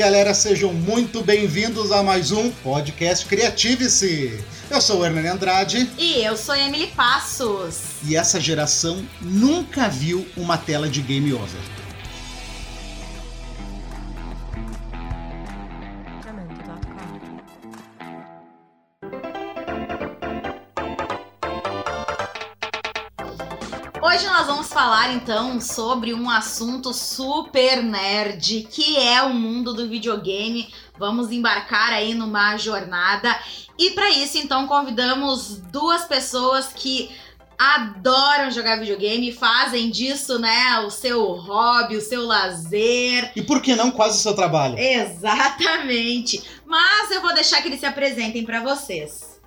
galera, sejam muito bem-vindos a mais um podcast Criative-se. Eu sou o Hernani Andrade. E eu sou Emily Passos. E essa geração nunca viu uma tela de game over. Falar então sobre um assunto super nerd, que é o mundo do videogame. Vamos embarcar aí numa jornada. E para isso então convidamos duas pessoas que adoram jogar videogame, fazem disso, né, o seu hobby, o seu lazer. E por que não quase o seu trabalho? Exatamente. Mas eu vou deixar que eles se apresentem para vocês.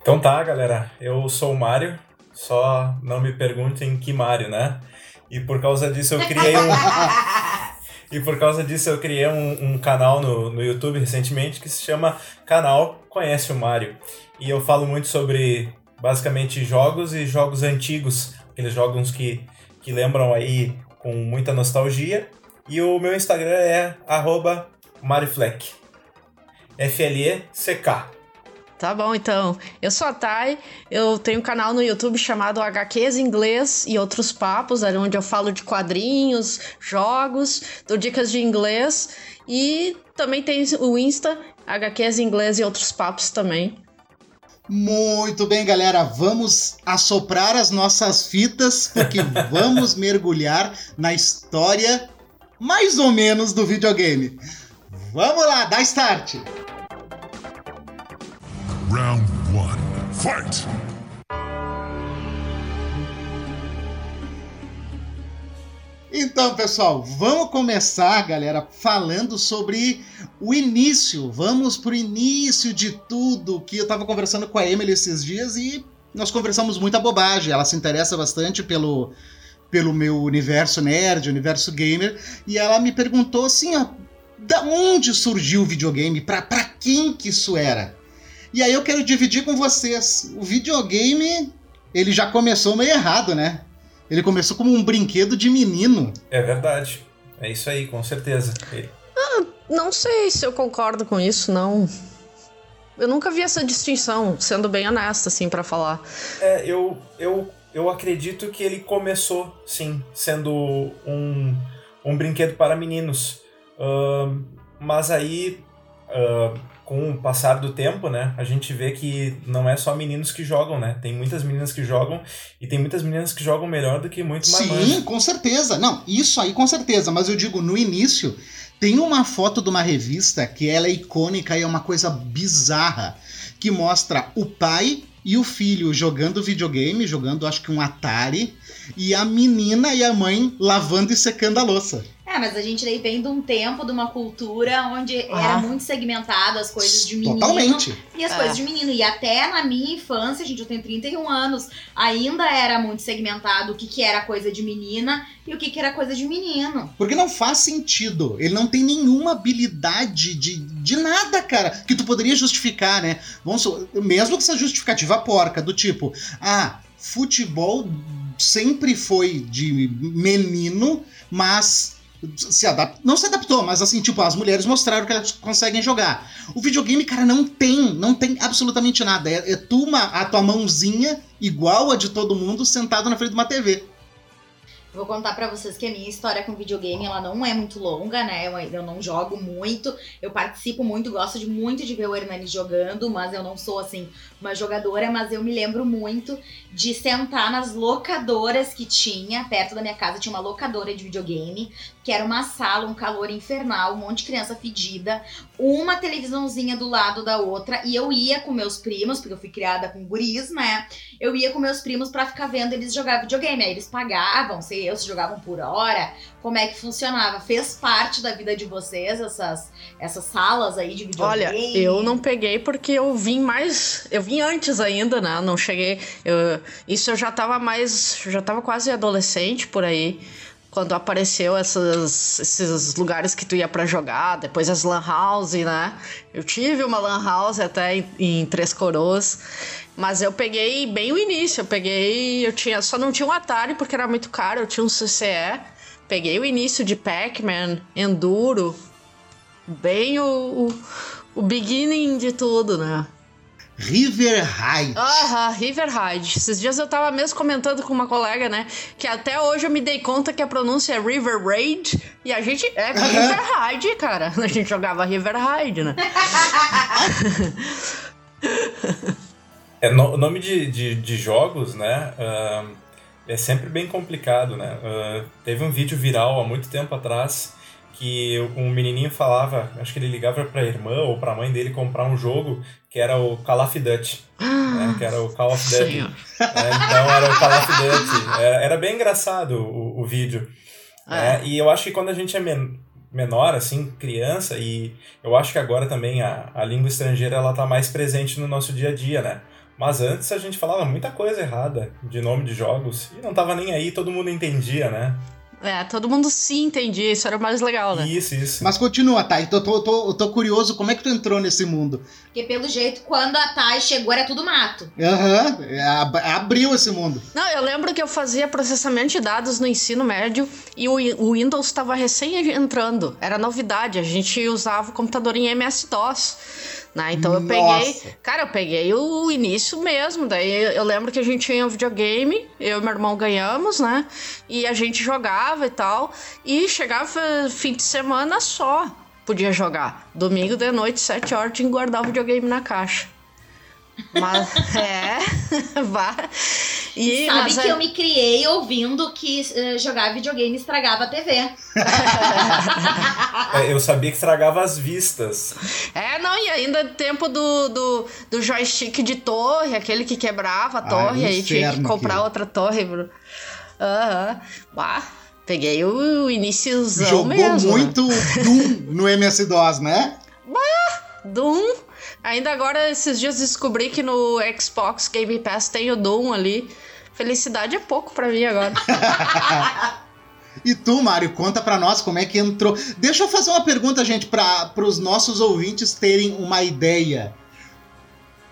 Então tá, galera. Eu sou o Mário. Só não me perguntem que Mário, né? E por causa disso eu criei um. e por causa disso eu criei um, um, canal no, no YouTube recentemente que se chama Canal Conhece o Mário. E eu falo muito sobre basicamente jogos e jogos antigos, aqueles jogos que, que lembram aí com muita nostalgia. E o meu Instagram é arroba Marifleck. F-L-E-C-K. Tá bom, então. Eu sou a Thay, eu tenho um canal no YouTube chamado HQs Inglês e Outros Papos, onde eu falo de quadrinhos, jogos, dou dicas de inglês e também tem o Insta, HQs Inglês e Outros Papos também. Muito bem, galera, vamos assoprar as nossas fitas, porque vamos mergulhar na história mais ou menos do videogame. Vamos lá, dá start! Round 1. Fight! Então, pessoal, vamos começar, galera, falando sobre o início. Vamos pro início de tudo que eu tava conversando com a Emily esses dias e nós conversamos muita bobagem. Ela se interessa bastante pelo pelo meu universo nerd, universo gamer, e ela me perguntou assim, ó, da onde surgiu o videogame? Pra, pra quem que isso era? E aí eu quero dividir com vocês. O videogame, ele já começou meio errado, né? Ele começou como um brinquedo de menino. É verdade. É isso aí, com certeza. Ah, não sei se eu concordo com isso, não. Eu nunca vi essa distinção, sendo bem honesta, assim, para falar. É, eu, eu, eu acredito que ele começou, sim, sendo um, um brinquedo para meninos. Uh, mas aí, uh, com o passar do tempo, né, a gente vê que não é só meninos que jogam, né? Tem muitas meninas que jogam e tem muitas meninas que jogam melhor do que muito mais. Sim, com certeza. Não, isso aí com certeza, mas eu digo no início, tem uma foto de uma revista que ela é icônica e é uma coisa bizarra, que mostra o pai e o filho jogando videogame, jogando acho que um Atari, e a menina e a mãe lavando e secando a louça. É, mas a gente daí vem de um tempo, de uma cultura onde ah. era muito segmentado as coisas de menino Totalmente. e as é. coisas de menino. E até na minha infância, gente, eu tenho 31 anos, ainda era muito segmentado o que, que era coisa de menina e o que, que era coisa de menino. Porque não faz sentido. Ele não tem nenhuma habilidade de, de nada, cara, que tu poderia justificar, né? Vamos, mesmo que essa justificativa porca, do tipo, ah, futebol sempre foi de menino, mas se adaptou, não se adaptou, mas assim, tipo, as mulheres mostraram que elas conseguem jogar. O videogame, cara, não tem, não tem absolutamente nada. É, é tu uma, a tua mãozinha igual a de todo mundo sentado na frente de uma TV. Vou contar para vocês que a minha história com videogame, ela não é muito longa, né? Eu, eu não jogo muito, eu participo muito, gosto de muito de ver o Hernani jogando, mas eu não sou, assim, uma jogadora, mas eu me lembro muito de sentar nas locadoras que tinha, perto da minha casa tinha uma locadora de videogame, que era uma sala, um calor infernal, um monte de criança fedida, uma televisãozinha do lado da outra, e eu ia com meus primos, porque eu fui criada com guris, né? Eu ia com meus primos para ficar vendo eles jogar videogame, aí eles pagavam, sei se jogavam por hora, como é que funcionava? Fez parte da vida de vocês essas, essas salas aí de videogame? Olha, eu não peguei porque eu vim mais. Eu vim antes ainda, né? Não cheguei. Eu, isso eu já tava mais. Já tava quase adolescente por aí. Quando apareceu essas, esses lugares que tu ia para jogar, depois as lan house, né? Eu tive uma lan house até em, em Três Coroas. Mas eu peguei bem o início. Eu peguei. Eu tinha. Só não tinha um Atari porque era muito caro. Eu tinha um CCE. Peguei o início de Pac-Man, Enduro. Bem o, o, o beginning de tudo, né? River Raid. Aham, River Raid. Esses dias eu tava mesmo comentando com uma colega, né? Que até hoje eu me dei conta que a pronúncia é River Raid e a gente é River Raid, cara. A gente jogava River Raid, né? é, no, o nome de, de, de jogos, né? Uh, é sempre bem complicado, né? Uh, teve um vídeo viral há muito tempo atrás que um menininho falava, acho que ele ligava para a irmã ou para a mãe dele comprar um jogo que era o Call of Duty, né, que era o Call of Duty. É, então era o Call of Duty. Era, era bem engraçado o, o vídeo. É. e eu acho que quando a gente é men menor, assim, criança, e eu acho que agora também a, a língua estrangeira ela tá mais presente no nosso dia a dia, né? Mas antes a gente falava muita coisa errada de nome de jogos e não tava nem aí, todo mundo entendia, né? É, todo mundo se entendia, isso era o mais legal, né? Isso, isso. Mas continua, Thay, tô, tô, tô, tô curioso, como é que tu entrou nesse mundo? Porque pelo jeito, quando a Thay chegou, era tudo mato. Aham, uhum, abriu esse mundo. Não, eu lembro que eu fazia processamento de dados no ensino médio e o, o Windows estava recém entrando, era novidade, a gente usava o computador em MS-DOS. Né? Então eu peguei. Cara, eu peguei o início mesmo. Daí eu lembro que a gente tinha um videogame, eu e meu irmão ganhamos, né? E a gente jogava e tal. E chegava fim de semana só. Podia jogar. Domingo de noite, 7 horas, tinha que guardar o videogame na caixa. Mas é. Vá. E, Sabe mas, que é... eu me criei ouvindo que uh, jogar videogame estragava a TV. é, eu sabia que estragava as vistas. É, não, e ainda tempo do, do, do joystick de torre, aquele que quebrava a torre, aí tinha que comprar que... outra torre. Aham. Uhum. Bah. Peguei o iníciozão Jogou mesmo. muito Doom no MS-DOS, né? Bah, Doom Ainda agora, esses dias descobri que no Xbox Game Pass tem o Doom ali. Felicidade é pouco para mim agora. E tu, Mário, conta para nós como é que entrou. Deixa eu fazer uma pergunta, gente, para os nossos ouvintes terem uma ideia.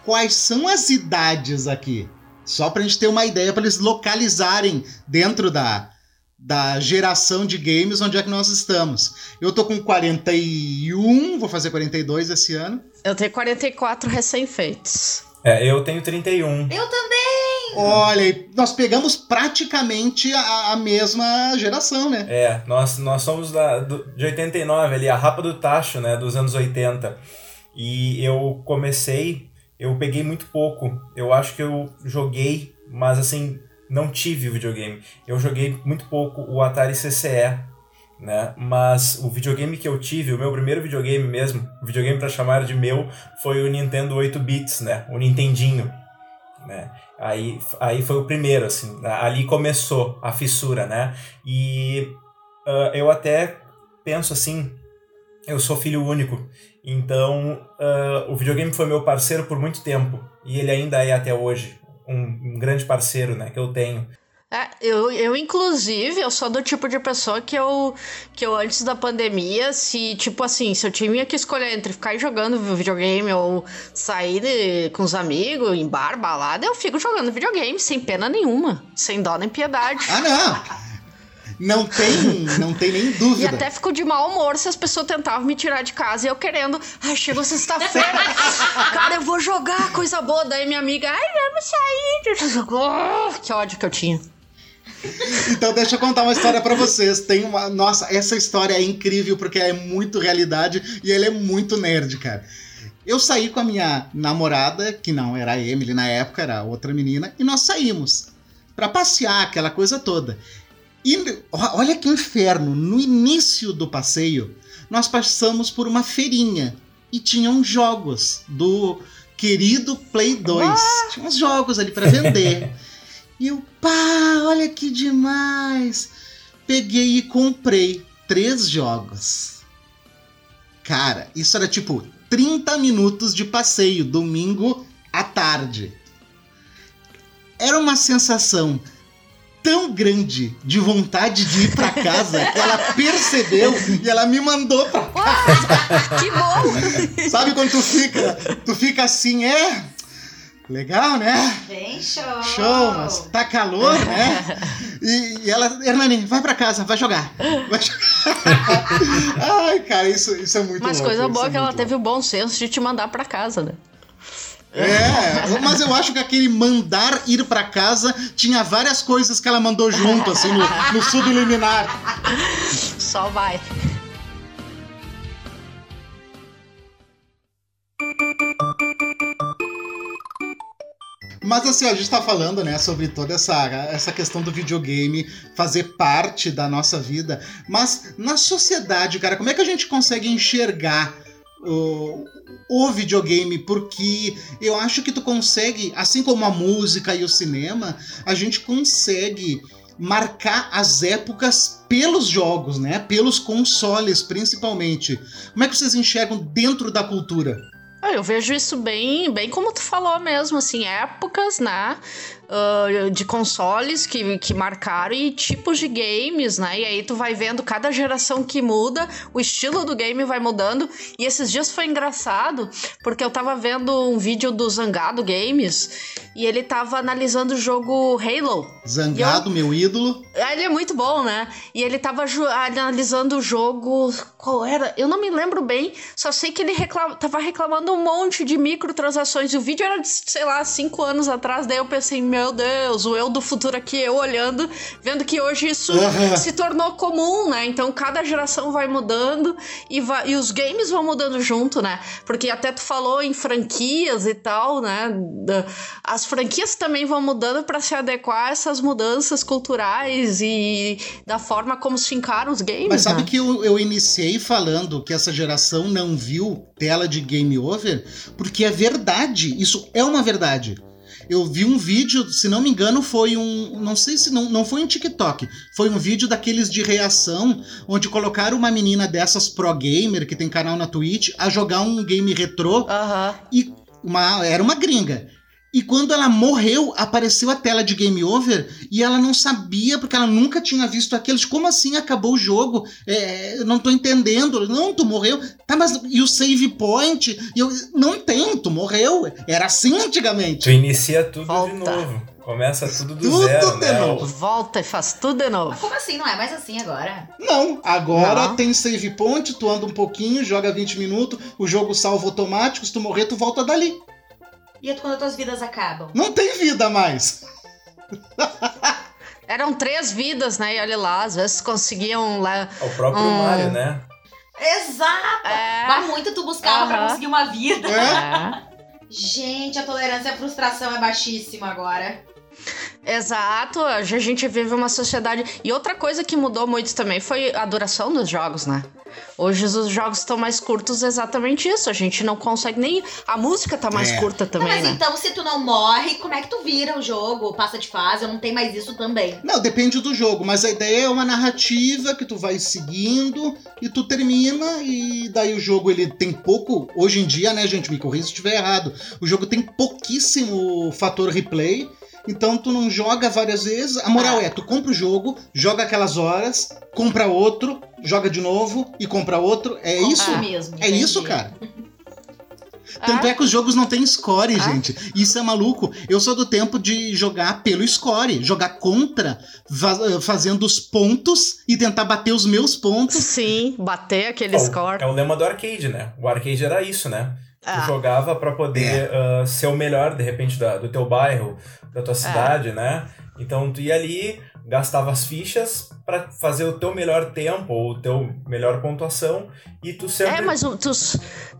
Quais são as idades aqui? Só pra gente ter uma ideia, para eles localizarem dentro da, da geração de games onde é que nós estamos. Eu tô com 41, vou fazer 42 esse ano. Eu tenho 44 recém-feitos. É, eu tenho 31. Eu também! Olha, nós pegamos praticamente a, a mesma geração, né? É, nós, nós somos da, do, de 89 ali, a rapa do tacho, né, dos anos 80. E eu comecei, eu peguei muito pouco. Eu acho que eu joguei, mas assim, não tive videogame. Eu joguei muito pouco o Atari CCE, né? Mas o videogame que eu tive, o meu primeiro videogame mesmo, videogame para chamar de meu, foi o Nintendo 8 bits, né? O Nintendinho, né? Aí, aí foi o primeiro, assim, ali começou a fissura, né? E uh, eu até penso assim, eu sou filho único, então uh, o videogame foi meu parceiro por muito tempo e ele ainda é até hoje um, um grande parceiro, né, que eu tenho. É, eu, eu, inclusive, eu sou do tipo de pessoa que eu, que eu, antes da pandemia, se, tipo assim, se eu tinha que escolher entre ficar jogando videogame ou sair de, com os amigos em bar, balada, eu fico jogando videogame, sem pena nenhuma, sem dó nem piedade. Ah, não! Não tem, não tem nem dúvida. E até fico de mau humor se as pessoas tentavam me tirar de casa e eu querendo. Ai, chegou sexta-feira. cara, eu vou jogar coisa boa. Daí minha amiga, ai, vamos sair. Oh, que ódio que eu tinha. Então deixa eu contar uma história para vocês. Tem uma, nossa, essa história é incrível porque é muito realidade e ele é muito nerd, cara. Eu saí com a minha namorada, que não era a Emily na época, era outra menina, e nós saímos para passear, aquela coisa toda. E olha que inferno, no início do passeio, nós passamos por uma feirinha e tinham jogos do querido Play 2. Ah! Tinha uns jogos ali para vender. E eu, pá, olha que demais! Peguei e comprei três jogos. Cara, isso era tipo 30 minutos de passeio, domingo à tarde. Era uma sensação tão grande de vontade de ir para casa que ela percebeu e ela me mandou pra casa. que bom! Sabe quando tu fica, tu fica assim, é, Legal, né? Bem show! Show, mas tá calor, né? E, e ela, Hernani, vai pra casa, vai jogar. Vai jogar. Ai, cara, isso, isso é muito Mas louco, coisa boa é que ela teve o bom senso de te mandar pra casa, né? É, mas eu acho que aquele mandar ir pra casa tinha várias coisas que ela mandou junto, assim, no, no subliminar. Só vai. Mas assim, a gente tá falando, né, sobre toda essa, essa questão do videogame fazer parte da nossa vida. Mas na sociedade, cara, como é que a gente consegue enxergar o, o videogame? Porque eu acho que tu consegue, assim como a música e o cinema, a gente consegue marcar as épocas pelos jogos, né? Pelos consoles, principalmente. Como é que vocês enxergam dentro da cultura? Ah, Eu vejo isso bem, bem como tu falou mesmo, assim, épocas, né? Ah, de consoles que, que marcaram e tipos de games, né? E aí tu vai vendo cada geração que muda, o estilo do game vai mudando. E esses dias foi engraçado, porque eu tava vendo um vídeo do Zangado Games e ele tava analisando o jogo Halo. Zangado, meu ídolo. Ah, Ele é muito bom, né? E ele tava analisando o jogo. Qual era? Eu não me lembro bem. Só sei que ele reclama, tava reclamando um monte de microtransações. E o vídeo era de, sei lá, cinco anos atrás. Daí eu pensei, meu Deus, o eu do futuro aqui, eu olhando, vendo que hoje isso se tornou comum, né? Então cada geração vai mudando e, vai, e os games vão mudando junto, né? Porque até tu falou em franquias e tal, né? As franquias também vão mudando para se adequar a essas mudanças culturais e da forma como se encaram os games. Mas sabe né? que eu, eu iniciei falando que essa geração não viu tela de game over? Porque é verdade, isso é uma verdade. Eu vi um vídeo, se não me engano, foi um. Não sei se não, não foi um TikTok. Foi um vídeo daqueles de reação, onde colocaram uma menina dessas pro gamer, que tem canal na Twitch, a jogar um game retrô Aham. e uma, era uma gringa. E quando ela morreu, apareceu a tela de game over e ela não sabia, porque ela nunca tinha visto aqueles. Como assim acabou o jogo? É, eu não tô entendendo. Não, tu morreu. Tá, mas e o save point? E eu, não tem, tu morreu. Era assim antigamente. Tu inicia tudo Volta. de novo. Começa tudo do Tudo zero, de né? novo. Volta e faz tudo de Mas novo. como assim? Não é mais assim agora? Não, agora Não. tem save point, tu anda um pouquinho, joga 20 minutos, o jogo salva automático, se tu morrer, tu volta dali. E é quando as tuas vidas acabam? Não tem vida mais. Eram três vidas, né? E olha lá, às vezes conseguiam lá. O próprio Hum. Mario, né? Exato! É. Vai muito tu buscava pra Aham. conseguir uma vida. É? Gente, a tolerância à frustração é baixíssima agora. Exato, a gente vive uma sociedade. E outra coisa que mudou muito também foi a duração dos jogos, né? Hoje os jogos estão mais curtos, exatamente isso. A gente não consegue nem. A música tá mais É. curta Não, também, mas né? então, se tu não morre, como é que tu vira o jogo? Passa de fase, eu não tenho mais isso também. Não, depende do jogo, mas a ideia é uma narrativa que tu vai seguindo e tu termina e daí o jogo ele tem pouco, hoje em dia, né, gente, me corrija se estiver errado. O jogo tem pouquíssimo fator replay. Então tu não joga várias vezes. A moral Ah. é, tu compra o jogo, joga aquelas horas, compra outro, joga de novo e compra outro. É isso? mesmo. É entendi. isso, cara. Tanto Ah. é que os jogos não têm score, Ah. gente. Isso é maluco. Eu sou do tempo de jogar pelo score, jogar contra, fazendo os pontos e tentar bater os meus pontos. Sim, bater aquele score. É o lema do arcade, né? O arcade era isso, né? Tu Ah. jogava pra poder ah, ser o melhor, de repente, da- do teu bairro, da É. tua cidade, né? Então tu ia ali, gastava as fichas pra fazer o teu melhor tempo, ou o teu melhor pontuação, e tu sempre... É, mas o, tu,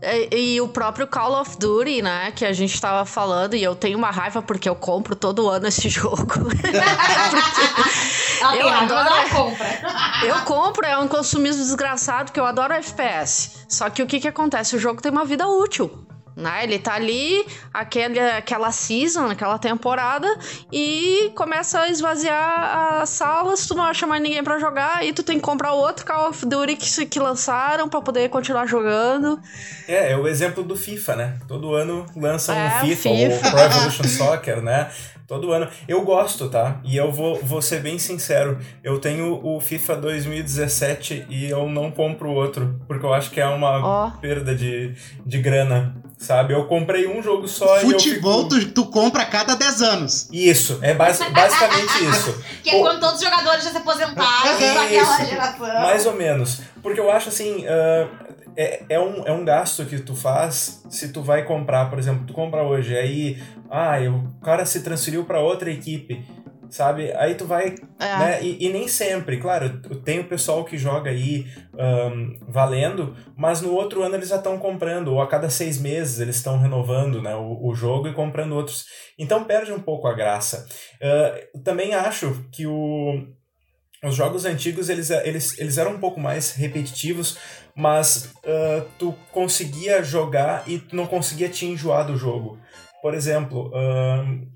é, e o próprio Call of Duty, né, que a gente tava falando, e eu tenho uma raiva porque eu compro todo ano esse jogo. Ela Eu adoro- ela compra. eu compro, é um consumismo desgraçado, porque eu adoro FPS. Só que o que que acontece? O jogo tem uma vida útil. Né? Ele tá ali, aquele, aquela season, aquela temporada, e começa a esvaziar as salas, tu não acha mais ninguém pra jogar, e tu tem que comprar outro Call of Duty que, que lançaram pra poder continuar jogando. É, é o exemplo do FIFA, né? Todo ano lança um É, FIFA, FIFA. ou Pro Evolution Soccer, né? Todo ano. Eu gosto, tá? E eu vou, vou ser bem sincero. Eu tenho o FIFA 2017 e eu não compro outro. Porque eu acho que é uma oh. perda de, de grana. Sabe? Eu comprei um jogo só Futebol, e eu fico... tu, tu compra a cada 10 anos. Isso, é basic, basicamente isso. que é quando todos os jogadores já se aposentaram daquela geração. Mais ou menos. Porque eu acho assim. Uh, é, é, um, é um gasto que tu faz se tu vai comprar, por exemplo, tu compra hoje, aí ah, o cara se transferiu para outra equipe, sabe? Aí tu vai, é. né? E, e, nem sempre, claro, tem o pessoal que joga aí um, valendo, mas no outro ano eles já estão comprando, ou a cada seis meses eles estão renovando né, o, o, jogo e comprando outros. Então perde um pouco a graça. Uh, também acho que o, os jogos antigos eles, eles, eles eram um pouco mais repetitivos, mas uh, tu conseguia jogar e tu não conseguia te enjoar do jogo. Por exemplo, uh,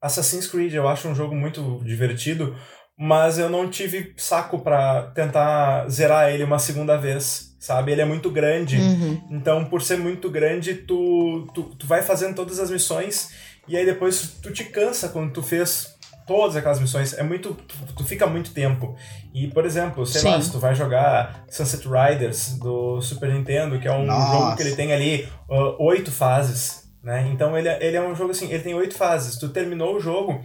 Assassin's Creed eu acho um jogo muito divertido, mas eu não tive saco para tentar zerar ele uma segunda vez, sabe? Ele é muito grande, uhum. então por ser muito grande, tu, tu, tu vai fazendo todas as missões e aí depois tu te cansa quando tu fez todas aquelas missões. É muito. Tu, tu fica muito tempo. E, por exemplo, sei Sim. lá, se tu vai jogar Sunset Riders do Super Nintendo, que é um Nossa. jogo que ele tem ali uh, oito fases. Né? Então ele, é, ele é um jogo assim, ele tem oito fases. Tu terminou o jogo,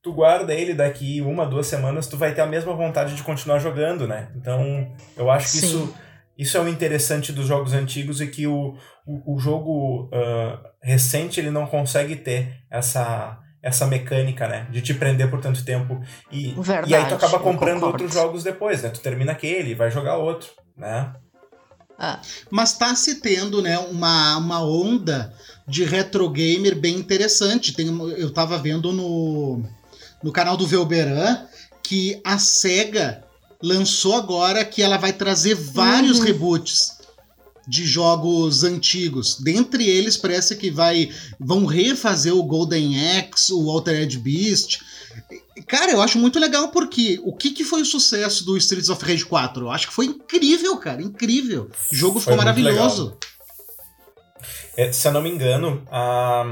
tu guarda ele daqui uma, duas semanas, tu vai ter a mesma vontade de continuar jogando, né? Então, eu acho que isso, isso é o interessante dos jogos antigos e que o, o, o jogo uh, recente ele não consegue ter essa essa mecânica, né? De te prender por tanto tempo. E, Verdade, e aí tu acaba comprando outros jogos depois, né? Tu termina aquele, vai jogar outro, né? Ah. Mas tá se tendo, né, uma, uma onda de retro gamer bem interessante. Tem, eu tava vendo no, no canal do Velberan que a SEGA lançou agora que ela vai trazer vários uhum. reboots de jogos antigos. Dentre eles, parece que vai vão refazer o Golden Axe, o Altered Beast. Cara, eu acho muito legal porque o que, que foi o sucesso do Streets of Rage 4? Eu acho que foi incrível, cara, incrível. O jogo foi ficou maravilhoso. É, se eu não me engano, a,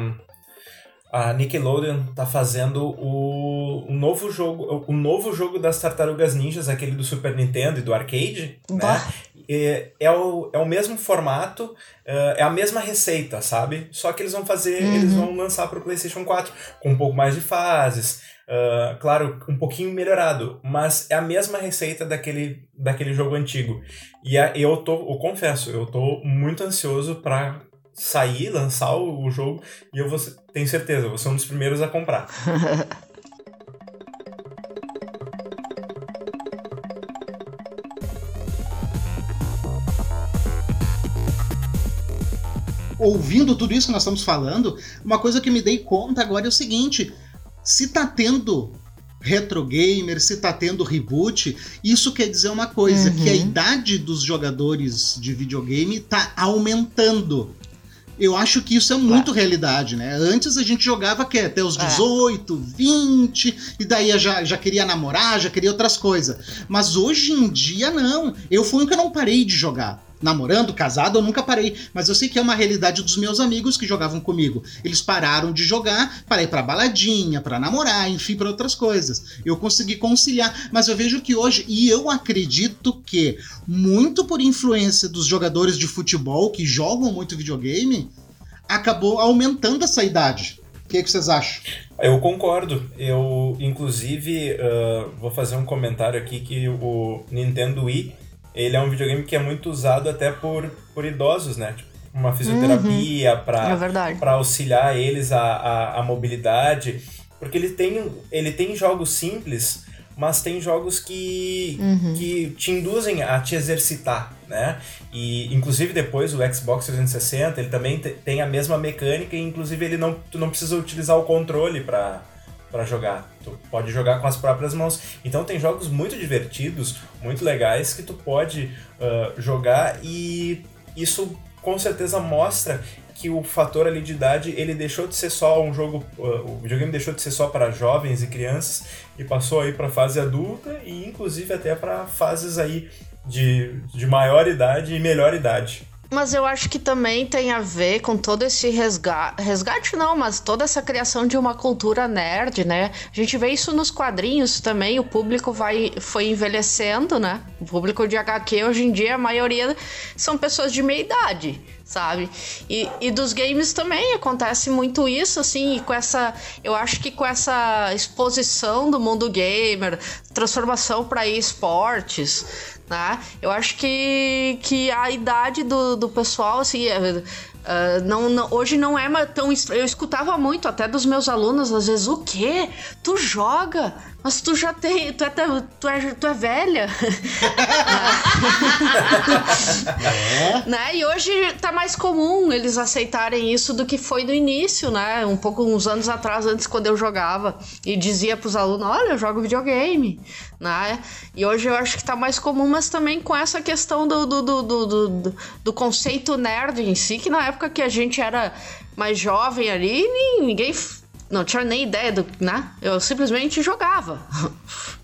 a Nickelodeon tá fazendo o, o novo jogo, o novo jogo das Tartarugas Ninjas, aquele do Super Nintendo e do arcade, bah. né? É, é, o, é o mesmo formato, é, é a mesma receita, sabe? Só que eles vão fazer, uhum. eles vão lançar para o PlayStation 4 com um pouco mais de fases, uh, claro, um pouquinho melhorado, mas é a mesma receita daquele, daquele jogo antigo. E a, eu tô, eu confesso, eu tô muito ansioso para sair, lançar o, o, jogo e eu vou, tenho certeza, vou ser um dos primeiros a comprar. ouvindo tudo isso que nós estamos falando, uma coisa que me dei conta agora é o seguinte: se tá tendo retro gamer, se tá tendo reboot, isso quer dizer uma coisa, uhum. que a idade dos jogadores de videogame tá aumentando. Eu acho que isso é muito realidade, né? Antes a gente jogava que, até os 18, é. 20, e daí já, já queria namorar, já queria outras coisas. Mas hoje em dia não. Eu fui um que eu não parei de jogar namorando, casado, eu nunca parei. Mas eu sei que é uma realidade dos meus amigos que jogavam comigo. Eles pararam de jogar para ir pra baladinha, para namorar, enfim, para outras coisas. Eu consegui conciliar, mas eu vejo que hoje, e eu acredito que, muito por influência dos jogadores de futebol que jogam muito videogame, acabou aumentando essa idade. O que, é que vocês acham? Eu concordo. Eu, inclusive, uh, vou fazer um comentário aqui que o Nintendo Wii ele é um videogame que é muito usado até por, por idosos, né? Tipo, uma fisioterapia uhum. para é auxiliar eles a, a, a, mobilidade. Porque ele tem, ele tem jogos simples, mas tem jogos que, uhum. que te induzem a te exercitar, né? E inclusive depois o Xbox 360, ele também tem a mesma mecânica e inclusive ele não, tu não precisa utilizar o controle para para jogar. Tu pode jogar com as próprias mãos. Então tem jogos muito divertidos, muito legais que tu pode uh, jogar e isso com certeza mostra que o fator ali de idade ele deixou de ser só um jogo, uh, o videogame deixou de ser só para jovens e crianças e passou aí para fase adulta e inclusive até para fases aí de, de maior idade e melhor idade. Mas eu acho que também tem a ver com todo esse resgate. Resgate não, mas toda essa criação de uma cultura nerd, né? A gente vê isso nos quadrinhos também. O público vai, foi envelhecendo, né? O público de HQ hoje em dia, a maioria são pessoas de meia idade sabe? E, e dos games também acontece muito isso, assim, com essa. Eu acho que com essa exposição do mundo gamer, transformação para esportes, né? Eu acho que, que a idade do, do pessoal, assim, é, Uh, não, não, hoje não é tão. Eu escutava muito até dos meus alunos, às vezes, o quê? Tu joga? Mas tu já tem. Tu é, tu é, tu é velha. é. né? E hoje tá mais comum eles aceitarem isso do que foi no início, né? Um pouco, uns anos atrás, antes, quando eu jogava. E dizia pros alunos: olha, eu jogo videogame. Né? E hoje eu acho que tá mais comum, mas também com essa questão do, do, do, do, do, do conceito nerd em si, que na época que a gente era mais jovem ali, ninguém não tinha nem ideia do, né? Eu simplesmente jogava.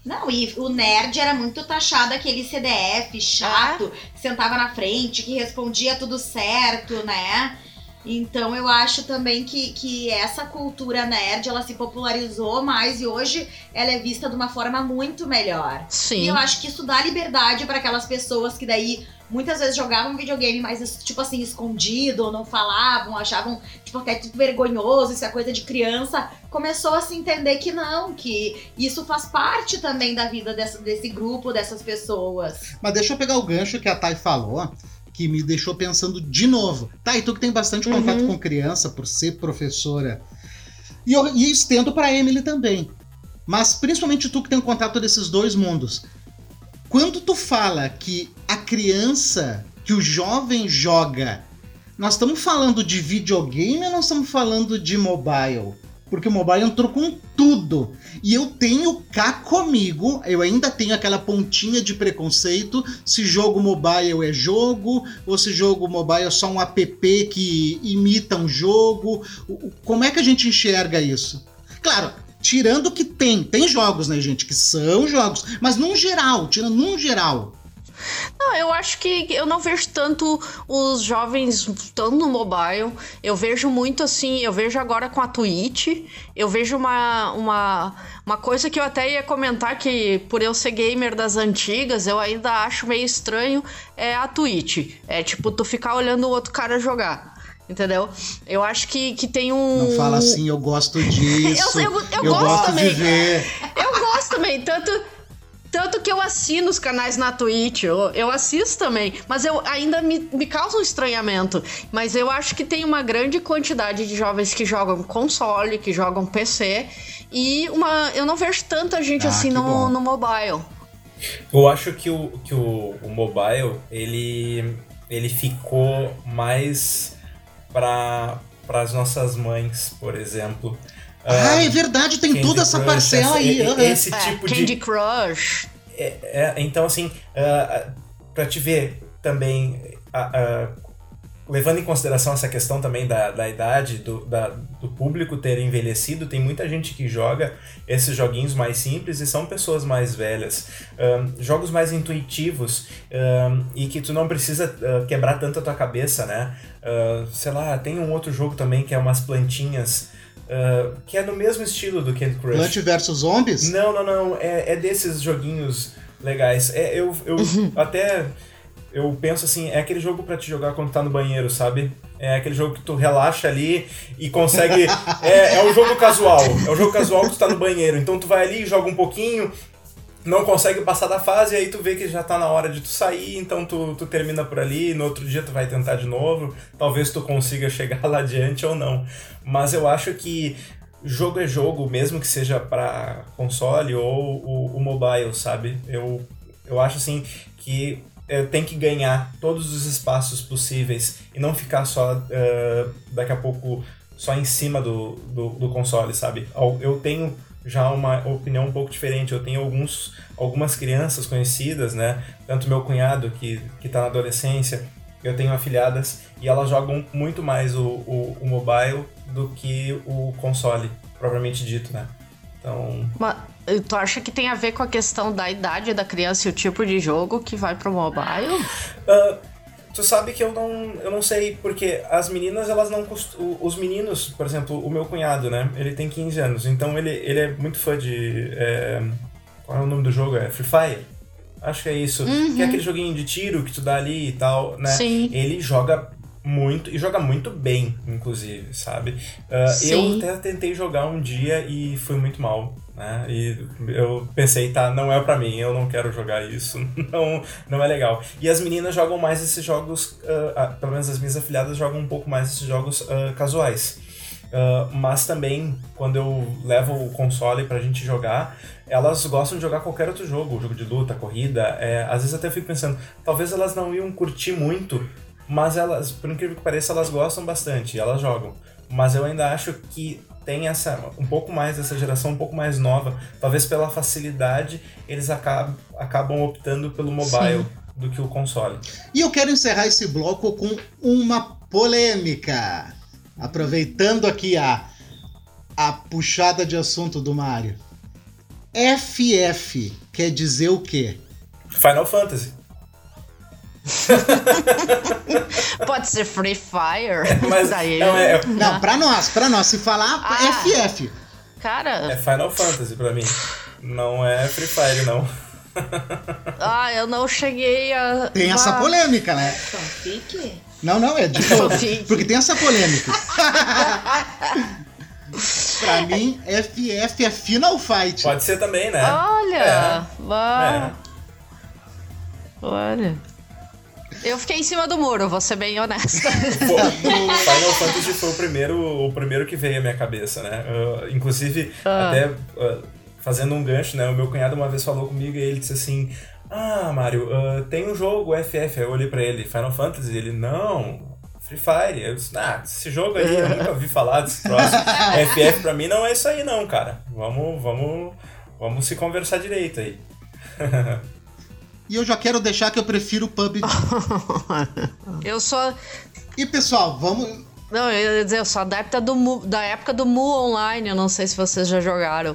Não, e o nerd era muito taxado aquele CDF chato, é? que sentava na frente, que respondia tudo certo, né? Então eu acho também que, que essa cultura nerd ela se popularizou mais e hoje ela é vista de uma forma muito melhor. Sim. E eu acho que isso dá liberdade para aquelas pessoas que daí muitas vezes jogavam videogame mais, tipo assim, escondido, ou não falavam, achavam, tipo, até tipo, vergonhoso, isso é coisa de criança, começou a se entender que não, que isso faz parte também da vida dessa, desse grupo, dessas pessoas. Mas deixa eu pegar o gancho que a Thay falou, que me deixou pensando de novo. Tá, e tu que tem bastante contato uhum. com criança, por ser professora, e eu e estendo para Emily também. Mas principalmente tu que tem um contato desses dois mundos. Quando tu fala que a criança, que o jovem joga, nós estamos falando de videogame ou nós estamos falando de mobile? Porque o mobile entrou com tudo. E eu tenho cá comigo, eu ainda tenho aquela pontinha de preconceito se jogo mobile é jogo, ou se jogo mobile é só um app que imita um jogo. Como é que a gente enxerga isso? Claro, Tirando que tem, tem jogos, né, gente, que são jogos, mas num geral, tirando num geral. Não, eu acho que eu não vejo tanto os jovens tanto no mobile. Eu vejo muito assim, eu vejo agora com a Twitch. Eu vejo uma, uma, uma coisa que eu até ia comentar que por eu ser gamer das antigas, eu ainda acho meio estranho é a Twitch. É tipo tu ficar olhando o outro cara jogar. Entendeu? Eu acho que, que tem um. Não fala assim, eu gosto disso. eu, eu, eu, eu gosto, gosto também. de ver. Eu gosto também. Tanto, tanto que eu assino os canais na Twitch. Eu, eu assisto também. Mas eu ainda me, me causa um estranhamento. Mas eu acho que tem uma grande quantidade de jovens que jogam console, que jogam PC. E uma, eu não vejo tanta gente ah, assim no, no mobile. Eu acho que o, que o, o mobile, ele, ele ficou mais para as nossas mães, por exemplo. Ah, uh, é verdade, tem Candy toda essa Crush, parcela aí. Essa, esse é, tipo Candy de. Crush. É, é, então, assim, uh, para te ver também, uh, levando em consideração essa questão também da, da idade, do, da, do público ter envelhecido, tem muita gente que joga esses joguinhos mais simples e são pessoas mais velhas. Um, jogos mais intuitivos um, e que tu não precisa uh, quebrar tanto a tua cabeça, né? Uh, sei lá, tem um outro jogo também que é umas plantinhas. Uh, que é no mesmo estilo do Candy Crush. Plant vs Zombies? Não, não, não. É, é desses joguinhos legais. É, eu eu até eu penso assim, é aquele jogo para te jogar quando tá no banheiro, sabe? É aquele jogo que tu relaxa ali e consegue. é, é um jogo casual. É um jogo casual que tu tá no banheiro. Então tu vai ali, joga um pouquinho, não consegue passar da fase, aí tu vê que já tá na hora de tu sair, então tu, tu termina por ali, no outro dia tu vai tentar de novo. Talvez tu consiga chegar lá adiante ou não. Mas eu acho que jogo é jogo, mesmo que seja para console ou o, o mobile, sabe? Eu, eu acho assim que é, tem que ganhar todos os espaços possíveis e não ficar só uh, daqui a pouco só em cima do, do, do, console, sabe? Eu tenho já uma opinião um pouco diferente. Eu tenho alguns, algumas crianças conhecidas, né? Tanto meu cunhado, que, que tá na adolescência, eu tenho afilhadas, e elas jogam muito mais o, o, o mobile do que o console, propriamente dito, né? Então. Mas tu acha que tem a ver com a questão da idade da criança e o tipo de jogo que vai pro mobile? Uh, Tu sabe que eu não, eu não sei, porque as meninas, elas não costumam. Os meninos, por exemplo, o meu cunhado, né? Ele tem 15 anos, então ele, ele é muito fã de. É, qual é o nome do jogo? É Free Fire? Acho que é isso. Uhum. Que é aquele joguinho de tiro que tu dá ali e tal, né? Sim. Ele joga muito, e joga muito bem, inclusive, sabe? Uh, eu até tentei jogar um dia e fui muito mal. Né? E eu pensei, tá, não é pra mim, eu não quero jogar isso, não, não é legal. E as meninas jogam mais esses jogos, uh, pelo menos as minhas afilhadas jogam um pouco mais esses jogos uh, casuais. Uh, mas também, quando eu levo o console pra gente jogar, elas gostam de jogar qualquer outro jogo, jogo de luta, corrida. É, às vezes até eu fico pensando, talvez elas não iam curtir muito, mas elas, por incrível que pareça, elas gostam bastante, elas jogam. Mas eu ainda acho que tem essa um pouco mais dessa geração, um pouco mais nova, talvez pela facilidade, eles acabam, acabam optando pelo mobile Sim. do que o console. E eu quero encerrar esse bloco com uma polêmica. Aproveitando aqui a, a puxada de assunto do Mario. FF quer dizer o quê? Final Fantasy. Pode ser Free Fire. Mas Daí, não, é- Não, pra nós, pra nós. Se falar Ah. FF. Cara, É Final Fantasy pra mim. Não é Free Fire, não. ah, eu não cheguei a. Tem essa Ah, polêmica, né? Fanfic? Não, não, é de novo. Porque tem essa polêmica. pra mim, FF é Final Fight. Pode ser também, né? Olha! ah, É. Olha. Eu fiquei em cima do muro, vou ser bem honesta. Pô, Final Fantasy foi o primeiro, o primeiro que veio à minha cabeça, né? Uh, inclusive, Ah. até uh, fazendo um gancho, né? O meu cunhado uma vez falou comigo e ele disse assim: Ah, Mário, uh, tem um jogo FF. Aí eu olhei pra ele: Final Fantasy? Ele: Não. Free Fire. Eu disse, ah, esse jogo aí eu nunca ouvi falar desse troço. FF pra mim não é isso aí não, cara. Vamos, vamos, vamos se conversar direito aí. E eu já quero deixar que eu prefiro o PUBG. Eu sou. E pessoal, vamos. Não, eu ia dizer, eu sou adepta do Mu- da época do Mu Online. Eu não sei se vocês já jogaram.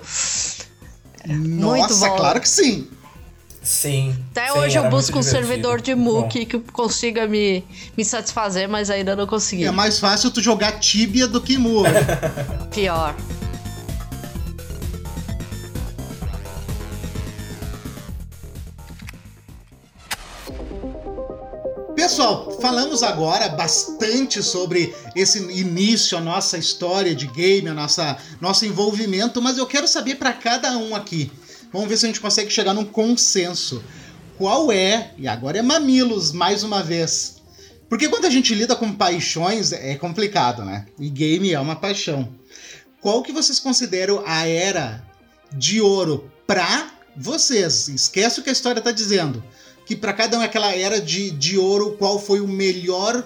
Muito Nossa, bom. claro que sim. Sim. Até sim, hoje eu busco um servidor de bom. que, que consiga me, me satisfazer, mas ainda não consegui. É mais fácil tu jogar Tibia do que Mu. Pior. Pessoal, falamos agora bastante sobre esse início, a nossa história de game, a nossa nosso envolvimento, mas eu quero saber para cada um aqui. Vamos ver se a gente consegue chegar num consenso. Qual é, e agora é mamilos mais uma vez. Porque quando a gente lida com paixões é complicado, né? E game é uma paixão. Qual que vocês consideram a era de ouro pra vocês? Esquece o que a história tá dizendo que para cada um é aquela era de, de ouro, qual foi o melhor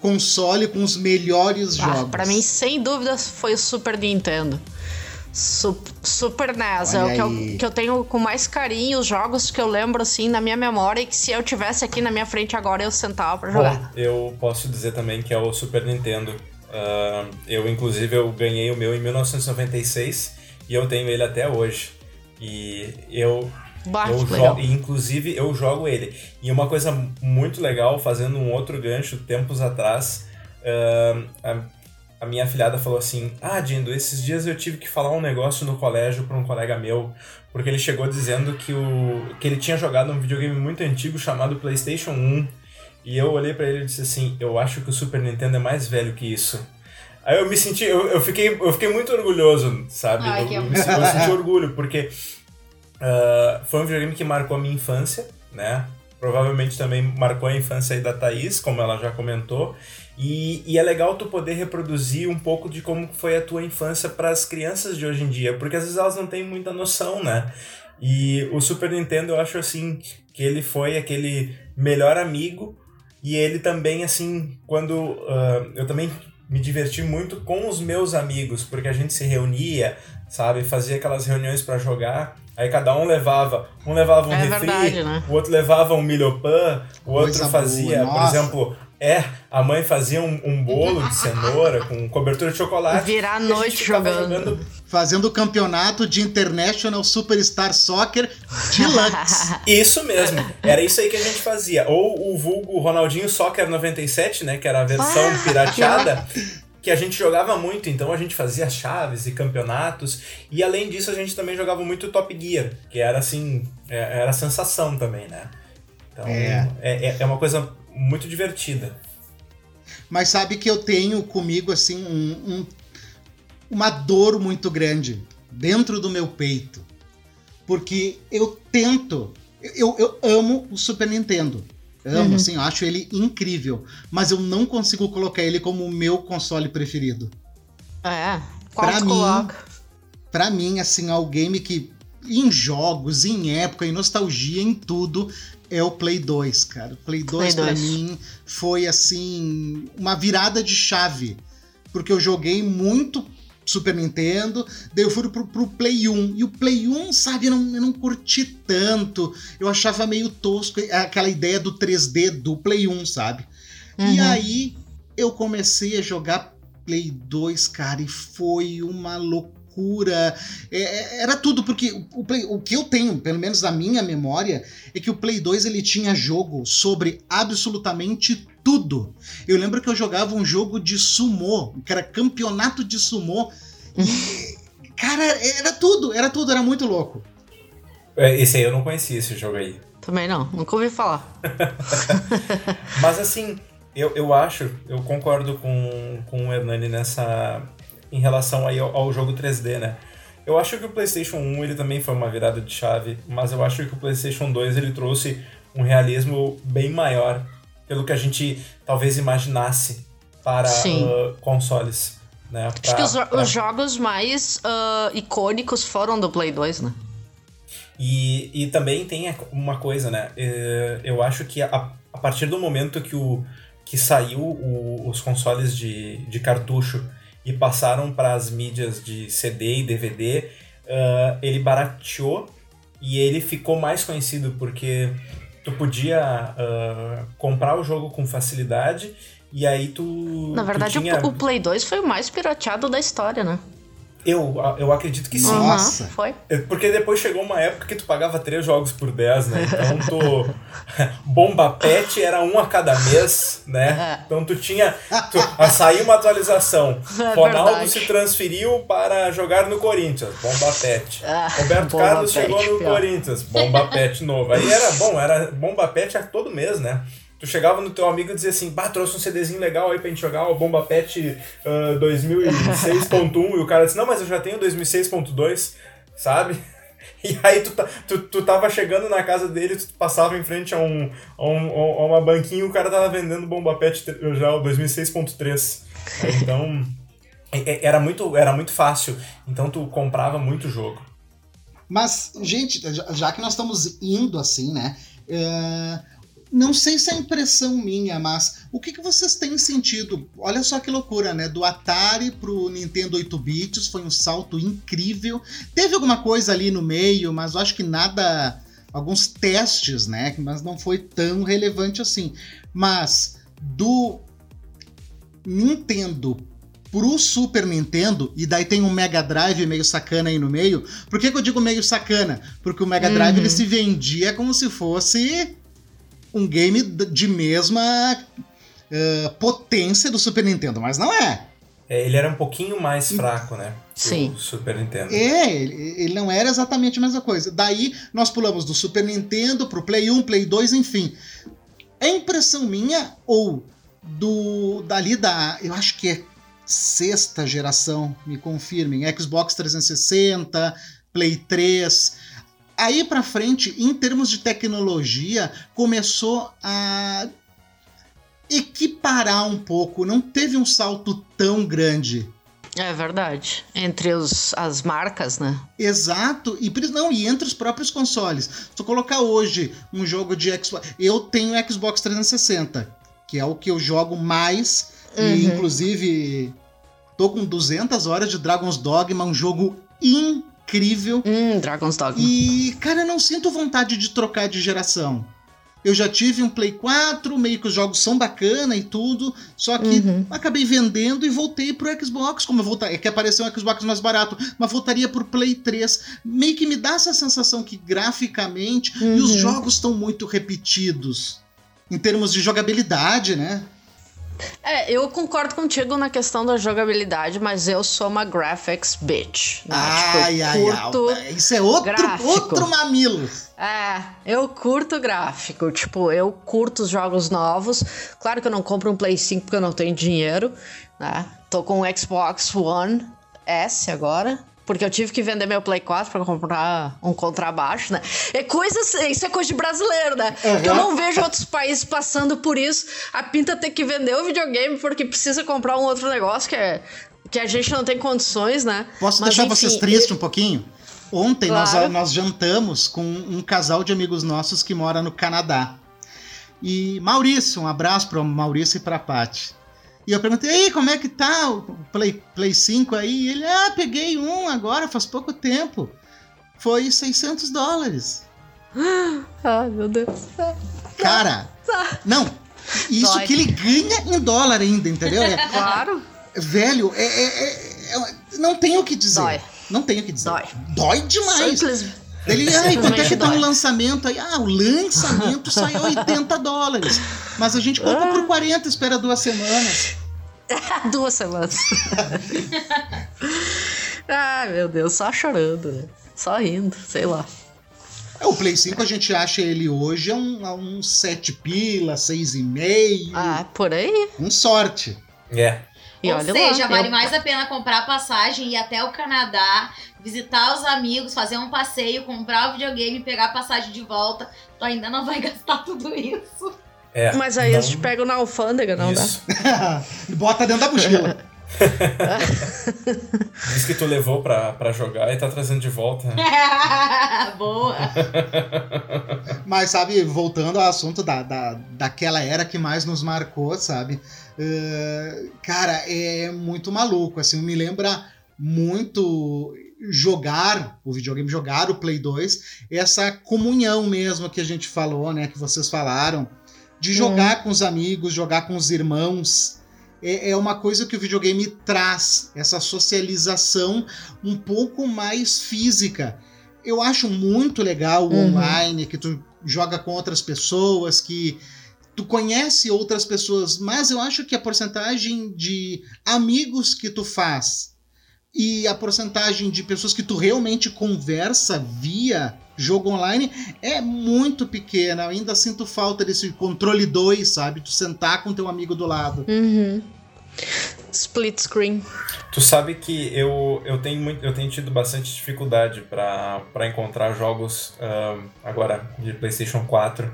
console com os melhores Ah, jogos. pra mim, sem dúvidas, foi o Super Nintendo. Su- Super NES é o que eu, que eu tenho com mais carinho, os jogos que eu lembro assim na minha memória e que se eu tivesse aqui na minha frente agora eu sentava pra jogar. Bom, eu posso dizer também que é o Super Nintendo. Ah, eu, inclusive, eu ganhei o meu em 1996 e eu tenho ele até hoje. E eu, Eu legal. inclusive, eu jogo ele. E uma coisa muito legal, fazendo um outro gancho tempos atrás, ah, a, a minha afilhada falou assim: Ah, Dindo, esses dias eu tive que falar um negócio no colégio para um colega meu, porque ele chegou dizendo que, o, que ele tinha jogado um videogame muito antigo chamado PlayStation 1. E eu olhei pra ele e disse assim: Eu acho que o Super Nintendo é mais velho que isso. Aí eu me senti, eu, eu, fiquei, eu fiquei muito orgulhoso, sabe? Ai, eu, eu, me, eu senti orgulho, porque ah, foi um videogame que marcou a minha infância, né? Provavelmente também marcou a infância da Thaís, como ela já comentou. E, e é legal tu poder reproduzir um pouco de como foi a tua infância para as crianças de hoje em dia, porque às vezes elas não têm muita noção, né? E o Super Nintendo eu acho assim que ele foi aquele melhor amigo e ele também assim quando ah, eu também me diverti muito com os meus amigos porque a gente se reunia, sabe, fazia aquelas reuniões para jogar. Aí cada um levava, um levava um É refri, verdade, né? o outro levava um milhopan, o outro Coisa fazia, boa, por nossa. exemplo, É, a mãe fazia um, um bolo de cenoura com cobertura de chocolate. Virar a e a noite ficava jogando. Fazendo o campeonato de International Superstar Soccer Deluxe. Isso mesmo, era isso aí que a gente fazia. Ou o vulgo Ronaldinho Soccer 97, né? Que era a versão pirateada. Que a gente jogava muito, então a gente fazia chaves e campeonatos. E além disso, a gente também jogava muito Top Gear, que era assim, é- era sensação também, né? Então É. é, é, é uma coisa muito divertida. Mas sabe que eu tenho comigo assim um- um- uma dor muito grande dentro do meu peito. Porque eu tento. Eu, eu amo o Super Nintendo. Amo, Uhum. assim, eu acho ele incrível. Mas eu não consigo colocar ele como o meu console preferido. É. Qual Pra mim, coloca? Pra mim, assim, é o game que, em jogos, em época, em nostalgia, em tudo, é o Play 2, cara. O Play 2, Play pra 2. mim, foi, assim, uma virada de chave. Porque eu joguei muito Super Nintendo, daí eu fui pro, pro Play 1. E o Play 1, sabe, eu não, eu não curti tanto. Eu achava meio tosco aquela ideia do 3D do Play 1, sabe? E Uhum. aí eu comecei a jogar Play 2, cara, e foi uma loucura. É, é, era tudo, porque o, Play- o que eu tenho, pelo menos na minha memória, é que o Play 2 ele tinha jogo sobre absolutamente tudo. Eu lembro que eu jogava um jogo de sumô, que era campeonato de sumô. E, cara, era tudo, era tudo, era muito louco. É, Esse aí eu não conhecia esse jogo aí. Também não, nunca ouvi falar. Mas assim, eu, eu acho, eu concordo com, com o Hernani nessa. Em relação aí ao, ao jogo 3D, né? Eu acho que o PlayStation 1 ele também foi uma virada de chave, mas eu acho que o PlayStation 2 ele trouxe um realismo bem maior pelo que a gente talvez imaginasse para ah, consoles. Né? Acho Pra- que os, pra- os jogos mais ah, icônicos foram do Play 2, né? E, e também tem uma coisa, né? É, Eu acho que a, a partir do momento que, o, que saiu o- os consoles de, de cartucho e passaram para as mídias de CD e DVD, ah, ele barateou e ele ficou mais conhecido porque tu podia ah, comprar o jogo com facilidade e aí tu. Na tu verdade, o- tinha... o, Play 2 foi o mais pirateado da história, né? Eu, eu acredito que sim. Nossa. foi. É, Porque depois chegou uma época que tu pagava três jogos por 10, né? Então tu. Bomba Pet era um a cada mês, né? É. Então tu tinha. Tu, ah, saiu uma atualização. É Ronaldo verdade. se transferiu para jogar no Corinthians. Bomba Pet. Ah, Roberto Bomba Carlos Pet, chegou no pior. Corinthians. Bomba Pet novo. Aí era bom, era Bomba Pet a todo mês, né? Tu chegava no teu amigo e dizia assim, bah, trouxe um CDzinho legal aí pra gente jogar, o Bomba Pet ah, 2006.1, e o cara disse, não, mas eu já tenho 2006.2, sabe? E aí tu, ta- tu, tu tava chegando na casa dele, tu passava em frente a, um, a, um, a uma banquinha e o cara tava vendendo Bomba Pet já o 2006.3. Então, era muito, era muito fácil. Então tu comprava muito jogo. Mas, gente, já, que nós estamos indo assim, né? é, não sei se é impressão minha, mas o que, que vocês têm sentido? Olha só que loucura, né? Do Atari pro Nintendo 8 bits foi um salto incrível. Teve alguma coisa ali no meio, mas eu acho que nada. Alguns testes, né? Mas não foi tão relevante assim. Mas do Nintendo pro Super Nintendo, e daí tem um Mega Drive meio sacana aí no meio. Por que, que eu digo meio sacana? Porque o Mega Drive Uhum. ele se vendia como se fosse um game de mesma eh, potência do Super Nintendo, mas não é. É, ele era um pouquinho mais fraco, né? Sim. O Super Nintendo. É, ele, ele não era exatamente a mesma coisa. Daí nós pulamos do Super Nintendo pro Play 1, Play 2, enfim. É impressão minha ou do dali da, eu acho que é sexta geração, me confirmem, Xbox 360, Play 3. Aí pra frente, em termos de tecnologia, começou a equiparar um pouco, não teve um salto tão grande. É verdade. Entre os, as marcas, né? Exato, e não, e entre os próprios consoles. Se tu colocar hoje um jogo de Xbox, eu tenho Xbox 360, que é o que eu jogo mais, e Uhum. inclusive tô com 200 horas de Dragon's Dogma, um jogo incrível. Hum, Dragon's Dogma. E, cara, eu não sinto vontade de trocar de geração. Eu já tive um Play 4, meio que os jogos são bacana e tudo, só que Uhum. acabei vendendo e voltei pro Xbox, como eu voltar, é que apareceu um Xbox mais barato, mas voltaria pro Play 3. Meio que me dá essa sensação que graficamente e os Uhum. jogos estão muito repetidos em termos de jogabilidade, né? É, eu concordo contigo na questão da jogabilidade, mas eu sou uma graphics bitch. Né? Tipo, Ai, eu ai, curto... ai, isso é outro, gráfico. outro mamilo. É, eu curto gráfico. Tipo, eu curto os jogos novos. Claro que eu não compro um Play 5 porque eu não tenho dinheiro, né? Tô com um Xbox One S agora. Porque eu tive que vender meu Play 4 pra comprar um contrabaixo, né? É coisa, isso é coisa de brasileiro, né? Porque eu não vejo outros países passando por isso. A pinta ter que vender o videogame porque precisa comprar um outro negócio que, é, que a gente não tem condições, né? Posso Mas, deixar enfim, vocês tristes um pouquinho? Ontem nós, Claro. nós jantamos com um casal de amigos nossos que mora no Canadá. E Maurício, um abraço para Maurício e para Paty. E eu perguntei, aí, como é que tá o Play, Play 5 aí? E ele, ah, peguei um agora, faz pouco tempo. Foi 600 dólares. Ai, meu Deus. Cara, não, isso Dói. que ele ganha em dólar ainda, entendeu? É- Claro. velho, é, é- é- é- não tenho o que dizer. Dói. Não tenho o que dizer. Dói. Dói demais. Simples. Ele, ai, quanto é que tá dói. lançamento aí? Ah, o lançamento saiu 80 dólares. Mas a gente compra Ah. por 40, espera duas semanas. Duas semanas. Ai, meu Deus, só chorando, né? Só rindo, sei lá. É, o Play 5 a gente acha ele hoje a um, a um 7 pila, 6,5. Ah, por aí. Com sorte. É. E Ou olha seja, lá. vale eu- mais a pena comprar a passagem, ir até o Canadá, visitar os amigos, fazer um passeio, comprar o videogame, pegar a passagem de volta. Tu ainda não vai gastar tudo isso. É. Mas aí não- eles te pegam na alfândega, não Isso. Bota dentro da mochila. Diz que tu levou pra, pra jogar e tá trazendo de volta. né? Boa. Mas, sabe, voltando ao assunto da, da, daquela era que mais nos marcou, sabe? Eh, cara, é muito maluco. Assim, me lembra muito jogar o videogame, jogar o Play 2, essa comunhão mesmo que a gente falou, né? Que vocês falaram, de jogar com os amigos, jogar com os irmãos. É, é uma coisa que o videogame traz, essa socialização um pouco mais física. Eu acho muito legal o Uhum. online, que tu joga com outras pessoas, que tu conhece outras pessoas, mas eu acho que a porcentagem de amigos que tu faz e a porcentagem de pessoas que tu realmente conversa via jogo online é muito pequena. Eu ainda sinto falta desse controle 2, sabe? Tu sentar com teu amigo do lado. Uhum. Split screen. Tu sabe que eu, eu, tenho, muito, eu tenho tido bastante dificuldade pra encontrar jogos ahn, agora de PlayStation 4,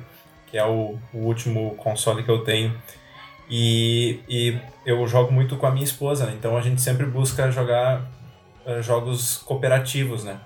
que é o, o último console que eu tenho. E, e eu jogo muito com a minha esposa, né? Então a gente sempre busca jogar ah, jogos cooperativos, né?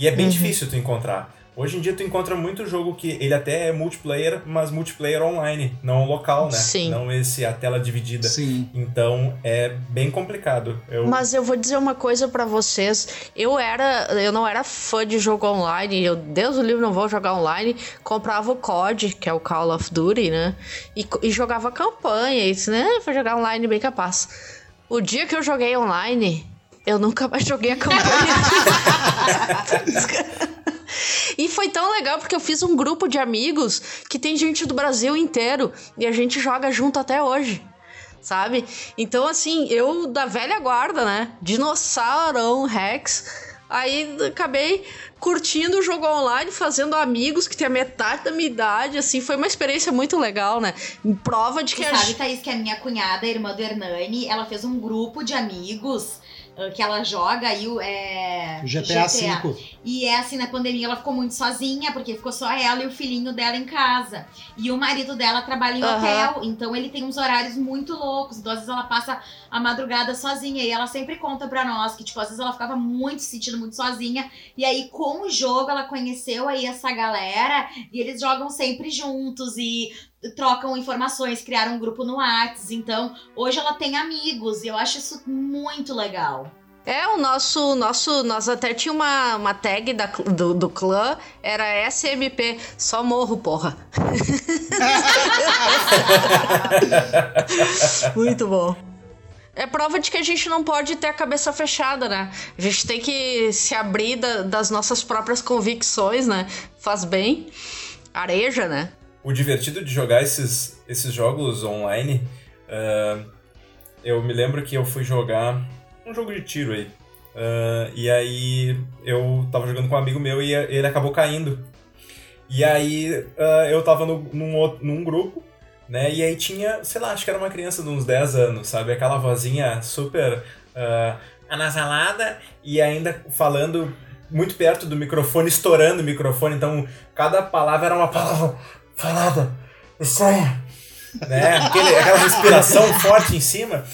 E é bem Uhum. difícil tu encontrar. Hoje em dia tu encontra muito jogo que ele até é multiplayer, mas multiplayer online, não local, né? Sim. Não esse a tela dividida. Sim. Então é bem complicado. Eu, Mas eu vou dizer uma coisa pra vocês. Eu era, eu não era fã de jogo online. Eu, Deus o livre, não vou jogar online. Comprava o COD, que é o Call of Duty, né? E, e jogava campanha. E disse, né? Vou jogar online bem capaz. O dia que eu joguei online, eu nunca mais joguei a campanha. E foi tão legal porque eu fiz um grupo de amigos que tem gente do Brasil inteiro e a gente joga junto até hoje. Sabe? Então, assim, eu da velha guarda, né? Dinossaurão Rex. Aí acabei curtindo o jogo online, fazendo amigos que tem a metade da minha idade, assim, foi uma experiência muito legal, né? Prova de Tu que a sabe, Thaís, que a minha cunhada, irmã do Hernani, ela fez um grupo de amigos que ela joga aí o é, GTA V. E é assim, na pandemia ela ficou muito sozinha, porque ficou só ela e o filhinho dela em casa. E o marido dela trabalha em Aham. hotel, então ele tem uns horários muito loucos. Então, às vezes ela passa a madrugada sozinha. E ela sempre conta pra nós que, tipo, às vezes ela ficava muito se sentindo muito sozinha. E aí, com o jogo, ela conheceu aí essa galera e eles jogam sempre juntos e trocam informações, criaram um grupo no Whats. Então, hoje ela tem amigos e eu acho isso muito legal. É, o nosso, nosso, nós até tinha uma, uma tag da, do, do clã, era SMP, só morro, porra. Muito bom. É prova de que a gente não pode ter a cabeça fechada, né? A gente tem que se abrir da, das nossas próprias convicções, né? Faz bem. Areja, né? O divertido de jogar esses, esses jogos online, uh, eu me lembro que eu fui jogar um jogo de tiro aí. Uh, e aí eu tava jogando com um amigo meu e ele acabou caindo. E aí uh, eu tava no, num, num grupo, né? E aí tinha, sei lá, acho que era uma criança de uns 10 anos, sabe? Aquela vozinha super anasalada e ainda falando muito perto do microfone, estourando o microfone. Então cada palavra era uma palavra falada, estranha, né? Aquele, aquela respiração forte em cima.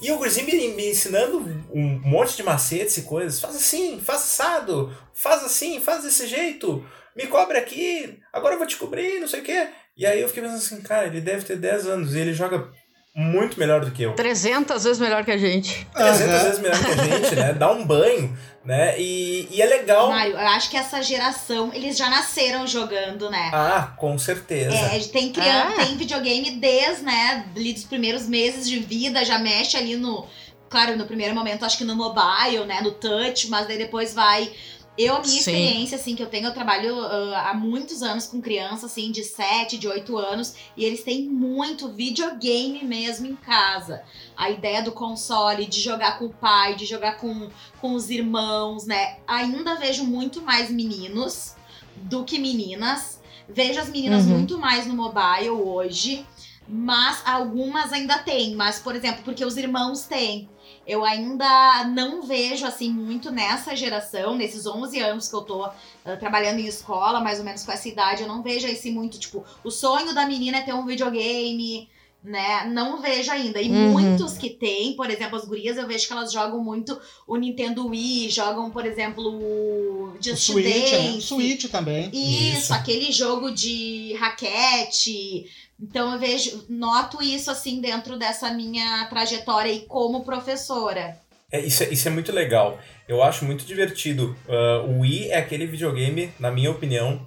E o gurizinho me, me, ensinando um monte de macetes e coisas. Faz assim, faz assado, faz assim, faz desse jeito, me cobre aqui, agora eu vou te cobrir, não sei o quê. E aí eu fiquei pensando assim, cara, ele deve ter 10 anos e ele joga muito melhor do que eu. 300 vezes melhor que a gente. 300 uhum. vezes melhor que a gente, né? Dá um banho, né? E, e é legal. Mário, eu acho que essa geração, eles já nasceram jogando, né? Ah, com certeza. É, tem criança, ah. tem videogame desde, né, dos primeiros meses de vida, já mexe ali no. Claro, no primeiro momento, acho que no mobile, né? No touch, mas daí depois vai eu, a minha Sim. experiência, assim, que eu tenho, eu trabalho uh, há muitos anos com crianças, assim, de 7, de 8 anos, e eles têm muito videogame mesmo em casa. A ideia do console, de jogar com o pai, de jogar com, com os irmãos, né? Ainda vejo muito mais meninos do que meninas. Vejo as meninas uhum. muito mais no mobile hoje, mas algumas ainda têm. Mas, por exemplo, porque os irmãos têm eu ainda não vejo assim muito nessa geração, nesses 11 anos que eu tô uh, trabalhando em escola, mais ou menos com essa idade, eu não vejo esse muito, tipo, o sonho da menina é ter um videogame, né? Não vejo ainda. E uhum. muitos que tem, por exemplo, as gurias, eu vejo que elas jogam muito o Nintendo Wii, jogam, por exemplo, o Just o Switch, Dance. Né? Switch também. Isso, Isso, aquele jogo de raquete, então eu vejo, noto isso assim dentro dessa minha trajetória aí como professora. É, isso, é, isso é muito legal. Eu acho muito divertido. Uh, o Wii é aquele videogame, na minha opinião,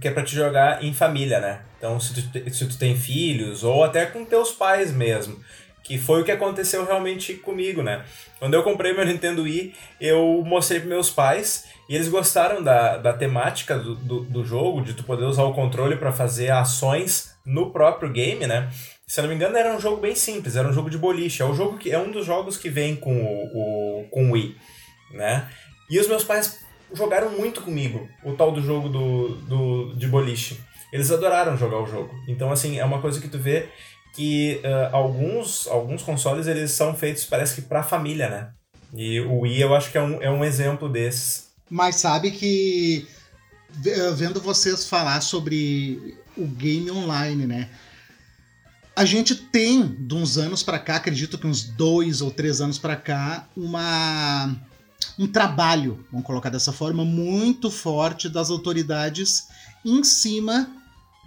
que é para te jogar em família, né? Então, se tu, se tu tem filhos, ou até com teus pais mesmo. Que foi o que aconteceu realmente comigo, né? Quando eu comprei meu Nintendo Wii, eu mostrei para meus pais e eles gostaram da, da temática do, do, do jogo, de tu poder usar o controle para fazer ações no próprio game, né? Se eu não me engano, era um jogo bem simples, era um jogo de boliche. É, um jogo que, é um dos jogos que vem com o, o, com o Wii, né? E os meus pais jogaram muito comigo o tal do jogo do, do, de boliche. Eles adoraram jogar o jogo. Então, assim, é uma coisa que tu vê que uh, alguns, alguns consoles eles são feitos, parece que pra família, né? E o Wii eu acho que é um, é um exemplo desses. Mas sabe que vendo vocês falar sobre o game online, né? A gente tem, de uns anos para cá, acredito que uns dois ou três anos para cá, uma um trabalho, vamos colocar dessa forma, muito forte das autoridades em cima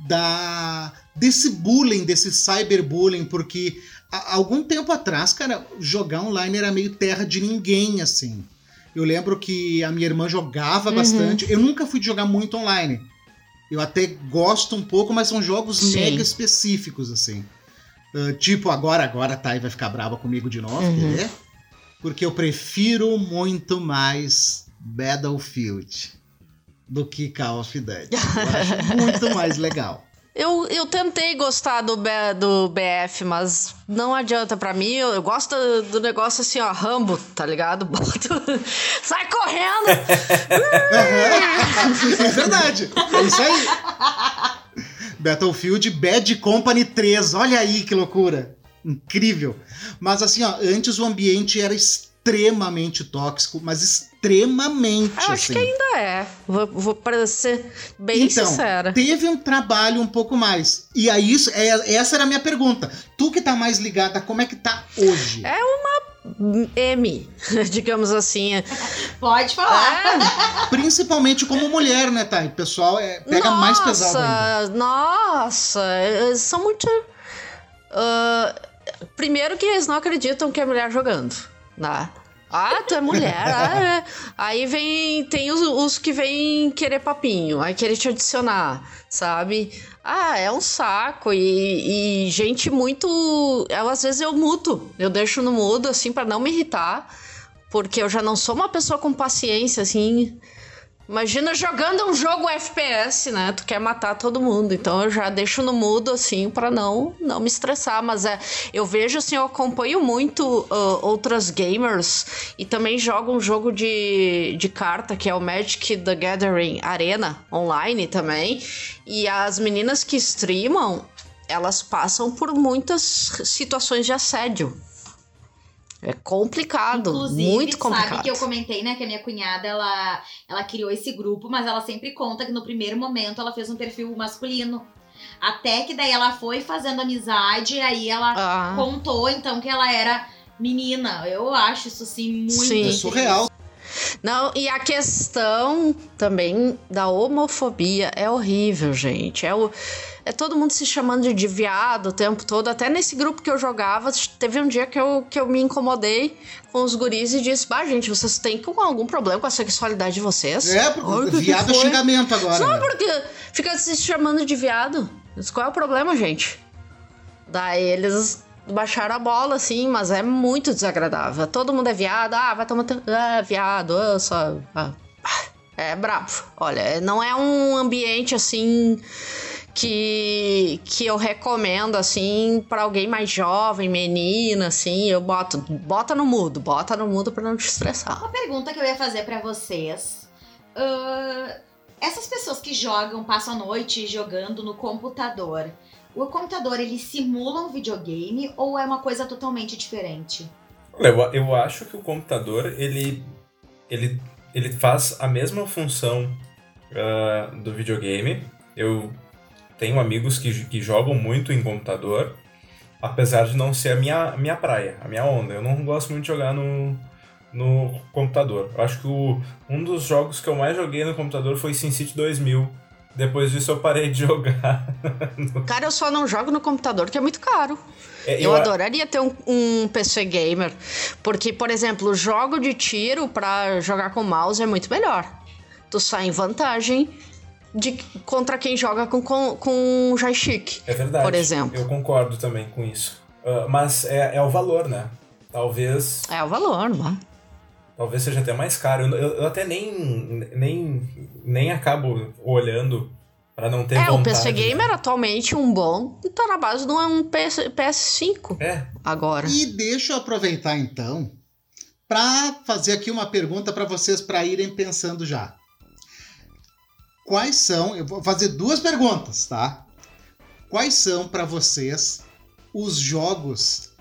da desse bullying, desse cyberbullying, porque há algum tempo atrás, cara, jogar online era meio terra de ninguém, assim. Eu lembro que a minha irmã jogava uhum. bastante. Eu nunca fui jogar muito online. Eu até gosto um pouco, mas são jogos Sim. mega específicos, assim. Uh, tipo, agora, agora a Thay vai ficar brava comigo de novo, uhum. Porque eu prefiro muito mais Battlefield do que Call of Duty. Eu acho muito mais legal. Eu, eu tentei gostar do, B, do BF, mas não adianta pra mim. Eu, eu gosto do, do, negócio assim, ó, Rambo, tá ligado? Sai correndo! é verdade. É isso aí. Battlefield Bad Company 3. Olha aí que loucura. Incrível. Mas assim, ó, antes o ambiente era extremamente tóxico, mas extremamente. Eu acho assim. que ainda é. Vou, vou parecer bem então, sincera. Teve um trabalho um pouco mais. E aí, isso, é, essa era a minha pergunta. Tu que tá mais ligada, como é que tá hoje? É uma M, digamos assim. Pode falar. É. Principalmente como mulher, né, Thay? O pessoal é, pega nossa, mais pesado ainda. Nossa, são muito. Uh, primeiro que eles não acreditam que é mulher jogando, né? Ah, tu é mulher. ah, é. Aí vem. Tem os, os que vêm querer papinho, aí querer te adicionar, sabe? Ah, é um saco. E, e gente muito. Eu, às vezes eu muto. Eu deixo no mudo, assim, para não me irritar. Porque eu já não sou uma pessoa com paciência, assim. Imagina jogando um jogo FPS, né? Tu quer matar todo mundo. Então eu já deixo no mudo, assim, para não não me estressar. Mas é, eu vejo, assim, eu acompanho muito uh, outras gamers e também jogo um jogo de, de carta, que é o Magic the Gathering Arena, online também. E as meninas que streamam, elas passam por muitas situações de assédio. É complicado, Inclusive, muito complicado. sabe que eu comentei, né, que a minha cunhada, ela, ela criou esse grupo, mas ela sempre conta que no primeiro momento ela fez um perfil masculino. Até que daí ela foi fazendo amizade, aí ela ah. contou, então, que ela era menina. Eu acho isso, assim, muito... Sim. É surreal. Não, e a questão também da homofobia é horrível, gente. É o é todo mundo se chamando de viado o tempo todo. Até nesse grupo que eu jogava, teve um dia que eu, que eu me incomodei com os guris e disse: Bah, gente, vocês têm algum problema com a sexualidade de vocês? É, porque viado é xingamento agora. Só né? porque fica se chamando de viado. Qual é o problema, gente? Daí eles baixaram a bola, assim, mas é muito desagradável. Todo mundo é viado, ah, vai tomar. Ah, viado, eu só. Ah. É brabo. Olha, não é um ambiente assim que, que eu recomendo, assim, para alguém mais jovem, menina, assim, eu boto, bota no mudo, bota no mudo para não te estressar. Uma pergunta que eu ia fazer para vocês. Uh, essas pessoas que jogam, passam a noite jogando no computador, o computador, ele simula um videogame ou é uma coisa totalmente diferente? Eu, eu acho que o computador, ele, ele, ele faz a mesma função uh, do videogame. Eu tenho amigos que, que jogam muito em computador, apesar de não ser a minha, minha praia, a minha onda. Eu não gosto muito de jogar no, no computador. Eu acho que o, um dos jogos que eu mais joguei no computador foi SimCity 2000. Depois disso eu parei de jogar. Cara, eu só não jogo no computador porque é muito caro. É, eu, eu, adoraria ter um, um, PC gamer. Porque, por exemplo, o jogo de tiro para jogar com mouse é muito melhor. Tu sai em vantagem de, contra quem joga com, com, com joystick. É verdade. Por exemplo. Eu concordo também com isso. Uh, mas é, é o valor, né? Talvez. É o valor, mano. Talvez seja até mais caro. Eu, eu até nem, nem, nem acabo olhando para não ter é, vontade. É, o PC Gamer atualmente um bom tá na base de um PS, PS5. É. Agora. E deixa eu aproveitar então para fazer aqui uma pergunta para vocês para irem pensando já quais são. Eu vou fazer duas perguntas, tá? Quais são para vocês os jogos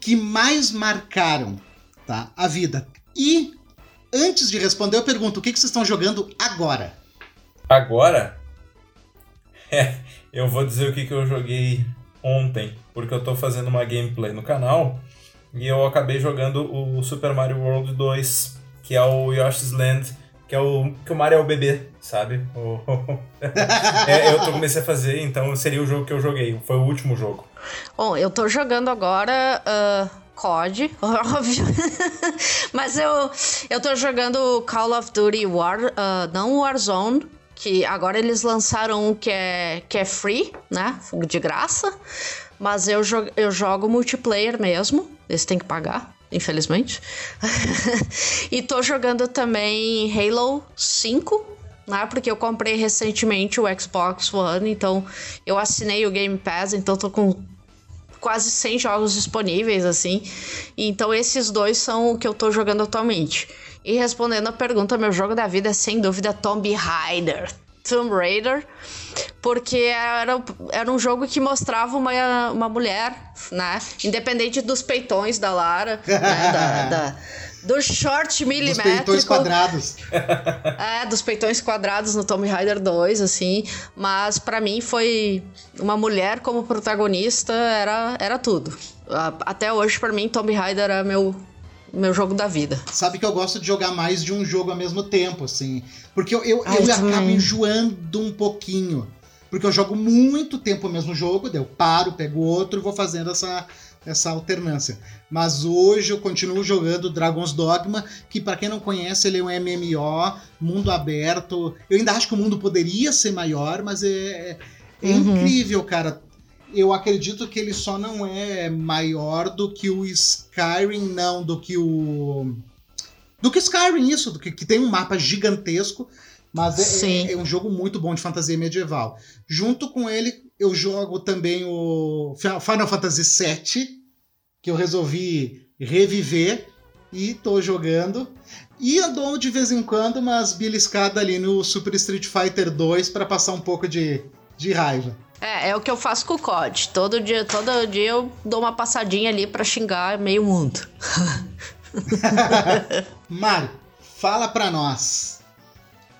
que mais marcaram tá, a vida? E antes de responder, eu pergunto: o que, que vocês estão jogando agora? Agora? É, eu vou dizer o que, que eu joguei ontem, porque eu tô fazendo uma gameplay no canal e eu acabei jogando o Super Mario World 2, que é o Yoshi's Land que é o que o Mario é o bebê, sabe? O, é, eu tô, comecei a fazer, então seria o jogo que eu joguei. Foi o último jogo. Bom, eu tô jogando agora uh, COD, óbvio. Mas eu, eu tô jogando Call of Duty War, uh, não Warzone, que agora eles lançaram um que é, que é free, né? De graça. Mas eu, jo eu jogo multiplayer mesmo. Esse tem que pagar infelizmente. e tô jogando também Halo 5, né? Porque eu comprei recentemente o Xbox One, então eu assinei o Game Pass, então tô com quase 100 jogos disponíveis, assim. Então esses dois são o que eu tô jogando atualmente. E respondendo a pergunta, meu jogo da vida é sem dúvida Tomb Raider. Tomb Raider, porque era, era um jogo que mostrava uma, uma mulher, né? Independente dos peitões da Lara, né? da, da, do short milimétrico. Dos peitões quadrados. É, dos peitões quadrados no Tomb Raider 2, assim. Mas para mim foi uma mulher como protagonista, era, era tudo. Até hoje, para mim, Tomb Raider é meu, meu jogo da vida. Sabe que eu gosto de jogar mais de um jogo ao mesmo tempo, assim. Porque eu, eu, eu acabo enjoando um pouquinho. Porque eu jogo muito tempo o mesmo jogo, daí eu paro, pego outro e vou fazendo essa essa alternância. Mas hoje eu continuo jogando Dragon's Dogma, que para quem não conhece, ele é um MMO, mundo aberto. Eu ainda acho que o mundo poderia ser maior, mas é, é uhum. incrível, cara. Eu acredito que ele só não é maior do que o Skyrim, não, do que o. Do que Skyrim, isso, do que, que tem um mapa gigantesco, mas é, é, é, um jogo muito bom de fantasia medieval. Junto com ele, eu jogo também o Final Fantasy VII, que eu resolvi reviver e tô jogando. E eu dou de vez em quando umas beliscadas ali no Super Street Fighter 2 para passar um pouco de, de raiva. É, é o que eu faço com o COD. Todo dia, todo dia eu dou uma passadinha ali para xingar meio mundo. Mário, fala pra nós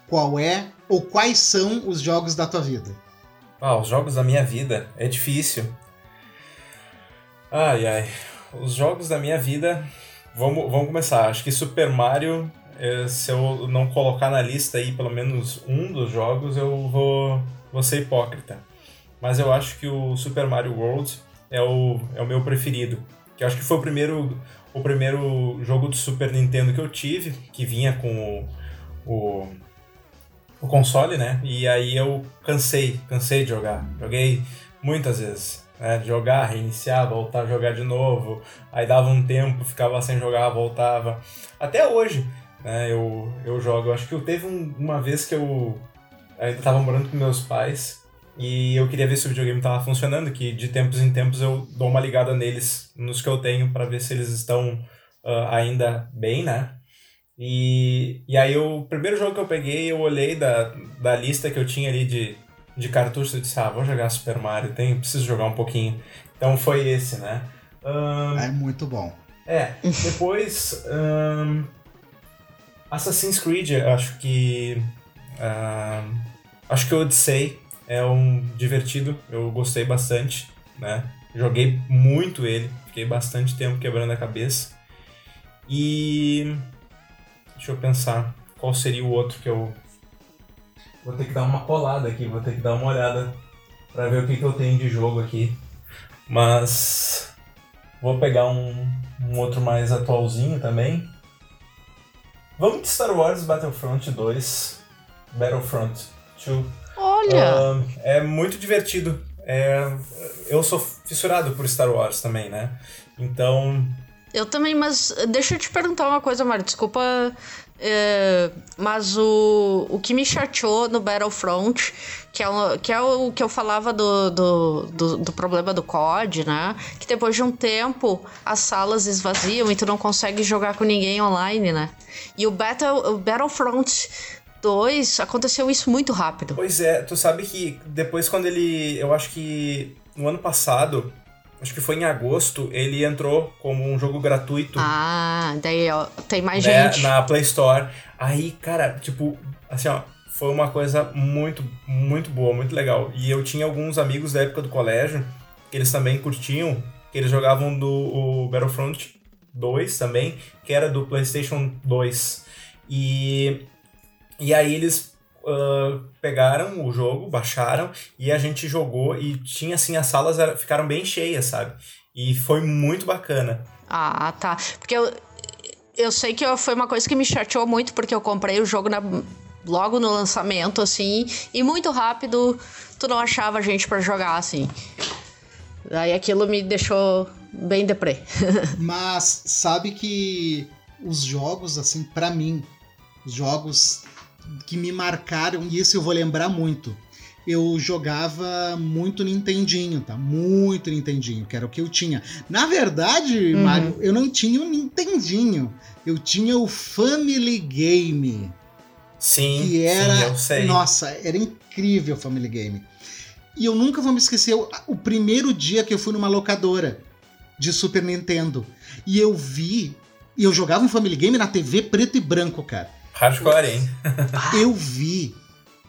qual é ou quais são os jogos da tua vida. Ah, os jogos da minha vida é difícil. Ai, ai. Os jogos da minha vida. Vamos, vamos começar. Acho que Super Mario, eh, se eu não colocar na lista aí pelo menos um dos jogos, eu vou, vou ser hipócrita. Mas eu acho que o Super Mario World é o, é o meu preferido. Que acho que foi o primeiro, o primeiro jogo do Super Nintendo que eu tive, que vinha com o, o o console, né? E aí eu cansei, cansei de jogar. Joguei muitas vezes. Né? Jogar, reiniciar, voltar jogar de novo. Aí dava um tempo, ficava sem jogar, voltava. Até hoje, né? Eu, eu jogo. Eu acho que eu teve um, uma vez que eu ainda tava morando com meus pais e eu queria ver se o videogame tava funcionando, que de tempos em tempos eu dou uma ligada neles, nos que eu tenho, para ver se eles estão uh, ainda bem, né? E, e aí o primeiro jogo que eu peguei, eu olhei da, da lista que eu tinha ali de, de cartuchos e disse, ah, vou jogar Super Mario, tem, preciso jogar um pouquinho. Então foi esse, né? Um, é muito bom. É, depois um, Assassin's Creed, acho que um, acho que o Odyssey é um divertido, eu gostei bastante, né? Joguei muito ele, fiquei bastante tempo quebrando a cabeça. E Deixa eu pensar qual seria o outro que eu. Vou ter que dar uma colada aqui, vou ter que dar uma olhada para ver o que, que eu tenho de jogo aqui. Mas vou pegar um, um outro mais atualzinho também. Vamos de Star Wars Battlefront 2, Battlefront 2. Olha! Uh, é muito divertido. É, eu sou fissurado por Star Wars também, né? Então eu também, mas deixa eu te perguntar uma coisa, Mário. Desculpa. É, mas o, o que me chateou no Battlefront, que é, o, que é o que eu falava do, do, do, do, problema do COD, né? Que depois de um tempo as salas esvaziam e tu não consegue jogar com ninguém online, né? E o, Battle, o Battlefront 2 aconteceu isso muito rápido. Pois é, tu sabe que depois quando ele. Eu acho que no ano passado acho que foi em agosto, ele entrou como um jogo gratuito. Ah, daí ó, tem mais né, gente. Na Play Store. Aí, cara, tipo, assim, ó, foi uma coisa muito, muito boa, muito legal. E eu tinha alguns amigos da época do colégio que eles também curtiam, que eles jogavam do Battlefront 2 também, que era do PlayStation 2. E, e aí eles uh, pegaram o jogo, baixaram e a gente jogou e tinha assim, as salas era, ficaram bem cheias, sabe? E foi muito bacana. Ah, tá. Porque eu, eu sei que foi uma coisa que me chateou muito, porque eu comprei o jogo na, logo no lançamento, assim, e muito rápido tu não achava gente para jogar, assim. Daí aquilo me deixou bem deprê. Mas sabe que os jogos, assim, para mim, os jogos que me marcaram, e isso eu vou lembrar muito. Eu jogava muito Nintendinho, tá? Muito Nintendinho, que era o que eu tinha. Na verdade, uhum. Mario, eu não tinha o um Nintendinho. Eu tinha o Family Game. Sim, que era, sim, eu sei. Nossa, era incrível o Family Game. E eu nunca vou me esquecer o, o primeiro dia que eu fui numa locadora de Super Nintendo. E eu vi. E eu jogava um Family Game na TV preto e branco, cara. Hardcore, hein? eu vi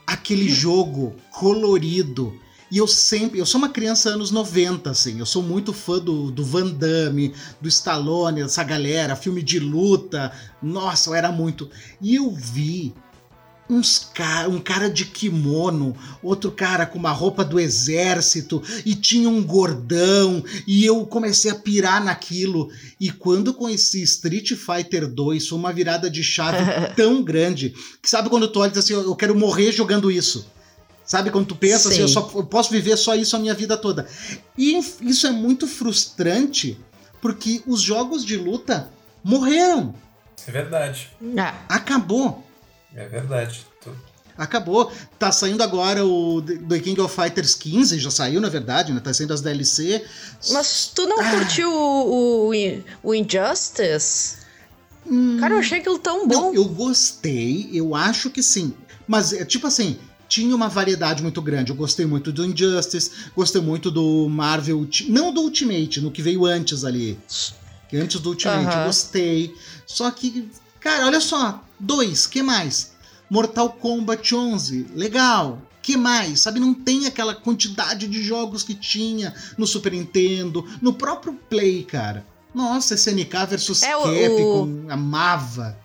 aquele jogo colorido. E eu sempre. Eu sou uma criança anos 90, assim. Eu sou muito fã do, do Van Damme, do Stallone, dessa galera, filme de luta. Nossa, eu era muito. E eu vi uns ca um cara de kimono, outro cara com uma roupa do exército e tinha um gordão e eu comecei a pirar naquilo e quando conheci Street Fighter 2 foi uma virada de chave tão grande que sabe quando tu olha e diz assim, eu quero morrer jogando isso. Sabe quando tu pensa Sim. assim, eu só eu posso viver só isso a minha vida toda. E isso é muito frustrante porque os jogos de luta morreram. É verdade. Ah. Acabou. É verdade. Tu... Acabou. Tá saindo agora o The King of Fighters 15, já saiu, na verdade, né? Tá saindo as DLC. Mas tu não ah. curtiu o, o, o Injustice? Hum, Cara, eu achei aquilo tão bom. Não, eu gostei, eu acho que sim. Mas é tipo assim, tinha uma variedade muito grande. Eu gostei muito do Injustice, gostei muito do Marvel, não do Ultimate, no que veio antes ali. Que antes do Ultimate, eu gostei. Só que, cara, olha só, dois, que mais? Mortal Kombat 11, legal. Que mais? Sabe, não tem aquela quantidade de jogos que tinha no Super Nintendo, no próprio Play, cara. Nossa, SNK versus é, Capcom, o... amava.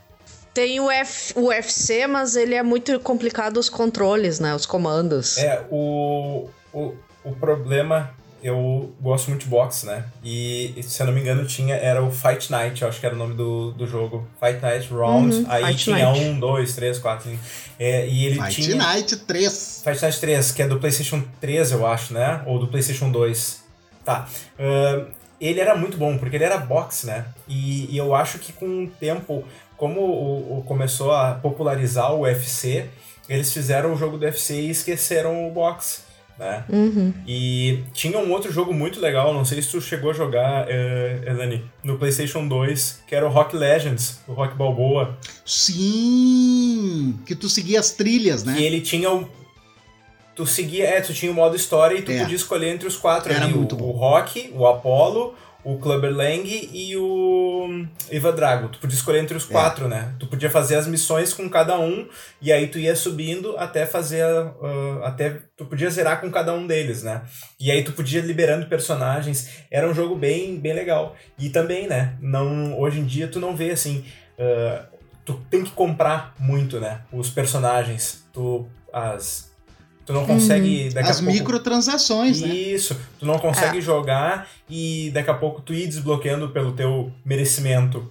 Tem o, F, o UFC, mas ele é muito complicado os controles, né? Os comandos. É, o, o, o problema eu gosto muito de boxe, né? E se eu não me engano tinha, era o Fight Night, eu acho que era o nome do, do jogo. Fight Night Round. Uhum, aí Fight tinha Night. um, dois, três, quatro. É, e ele Fight tinha. Night 3. Fight Night 3, que é do PlayStation 3, eu acho, né? Ou do PlayStation 2. Tá. Uh, ele era muito bom, porque ele era boxe, né? E, e eu acho que com o tempo, como o, o começou a popularizar o UFC, eles fizeram o jogo do UFC e esqueceram o boxe né? Uhum. E tinha um outro jogo muito legal, não sei se tu chegou a jogar, uh, Elani, no PlayStation 2, que era o Rock Legends, o Rock Balboa. Sim! Que tu seguia as trilhas, né? E ele tinha o. Tu seguia, é, tu tinha o modo história e tu é. podia escolher entre os quatro era ali. Muito o, bom. o Rock, o Apollo, o Clubber Lang e o Iva Drago. Tu podia escolher entre os é. quatro, né? Tu podia fazer as missões com cada um e aí tu ia subindo até fazer uh, até tu podia zerar com cada um deles, né? E aí tu podia liberando personagens. Era um jogo bem bem legal. E também, né? Não hoje em dia tu não vê assim. Uh, tu tem que comprar muito, né? Os personagens. Tu as Tu não consegue. Hum, daqui as a pouco... microtransações, né? Isso. Tu não consegue é. jogar e daqui a pouco tu ir desbloqueando pelo teu merecimento.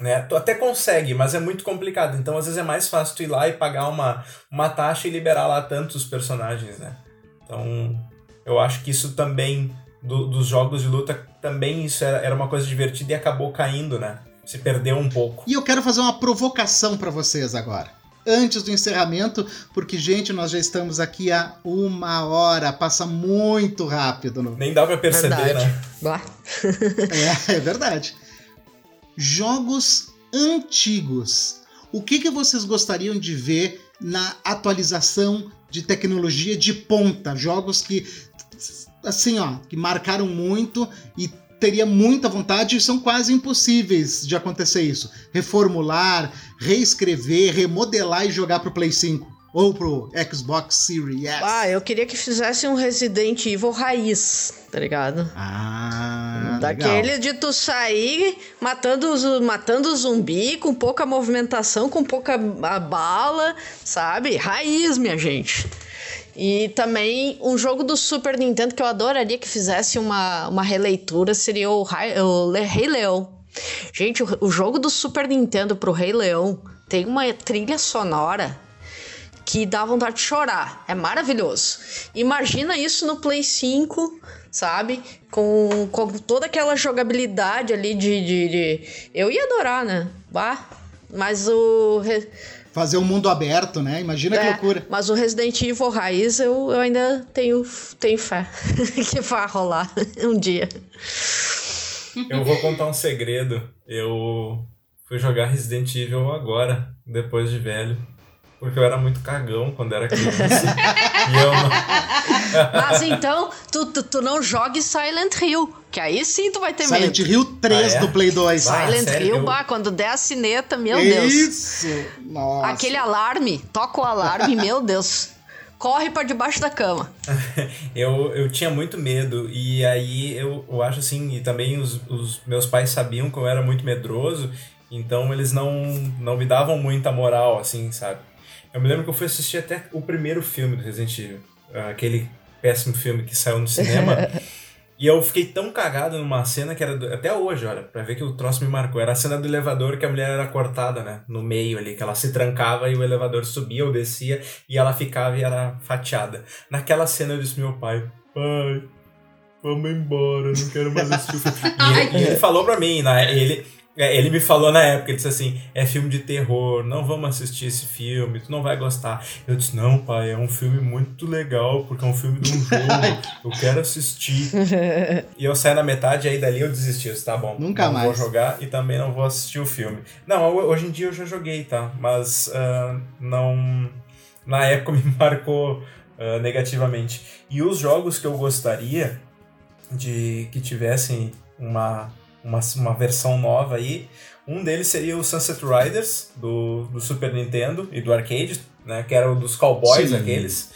Né? Tu até consegue, mas é muito complicado. Então, às vezes, é mais fácil tu ir lá e pagar uma, uma taxa e liberar lá tantos personagens, né? Então, eu acho que isso também, do, dos jogos de luta, também isso era, era uma coisa divertida e acabou caindo, né? Se perdeu um pouco. E eu quero fazer uma provocação para vocês agora antes do encerramento, porque, gente, nós já estamos aqui há uma hora, passa muito rápido. No... Nem dá pra perceber, verdade. né? é, é verdade. Jogos antigos. O que, que vocês gostariam de ver na atualização de tecnologia de ponta? Jogos que, assim, ó, que marcaram muito e teria muita vontade e são quase impossíveis de acontecer isso. Reformular, reescrever, remodelar e jogar pro Play 5 ou pro Xbox Series S. Ah, eu queria que fizesse um Resident Evil raiz, tá ligado? Ah, Daquele legal. de tu sair matando, matando zumbi com pouca movimentação, com pouca bala, sabe? Raiz, minha gente. E também um jogo do Super Nintendo que eu adoraria que fizesse uma, uma releitura seria o, o Rei Leão. Gente, o, o jogo do Super Nintendo pro Rei Leão tem uma trilha sonora que dá vontade de chorar. É maravilhoso. Imagina isso no Play 5, sabe? Com, com toda aquela jogabilidade ali de, de, de... Eu ia adorar, né? Bah, mas o fazer um mundo aberto, né? Imagina é, que loucura. Mas o Resident Evil Raiz eu, eu ainda tenho, tenho fé que vai rolar um dia. Eu vou contar um segredo. Eu fui jogar Resident Evil agora, depois de velho. Porque eu era muito cagão quando era criança. não... Mas então, tu, tu, tu não jogue Silent Hill. Que aí sim tu vai ter Silent medo. Silent Hill 3 ah, é? do Play 2. Silent sério? Hill, bah, quando der a sineta, meu Isso. Deus. Isso! Nossa. Aquele alarme, toca o alarme, meu Deus. Corre para debaixo da cama. eu, eu tinha muito medo. E aí eu, eu acho assim, e também os, os meus pais sabiam que eu era muito medroso. Então eles não, não me davam muita moral, assim, sabe? Eu me lembro que eu fui assistir até o primeiro filme do Resident Evil. Aquele péssimo filme que saiu no cinema. E eu fiquei tão cagado numa cena que era. Do, até hoje, olha, pra ver que o troço me marcou. Era a cena do elevador que a mulher era cortada, né? No meio ali, que ela se trancava e o elevador subia ou descia e ela ficava e era fatiada. Naquela cena eu disse meu pai: Pai, vamos embora, não quero mais assistir o filme. e, ele, e ele falou pra mim, né? Ele ele me falou na época, ele disse assim, é filme de terror, não vamos assistir esse filme, tu não vai gostar. Eu disse, não, pai, é um filme muito legal, porque é um filme de um jogo, eu quero assistir. e eu saí na metade, aí dali eu desisti, eu disse, tá bom, Nunca não mais. vou jogar e também não vou assistir o filme. Não, hoje em dia eu já joguei, tá? Mas uh, não... Na época me marcou uh, negativamente. E os jogos que eu gostaria de que tivessem uma uma, uma versão nova aí. Um deles seria o Sunset Riders, do, do Super Nintendo e do arcade, né? Que era o dos cowboys Sim. aqueles.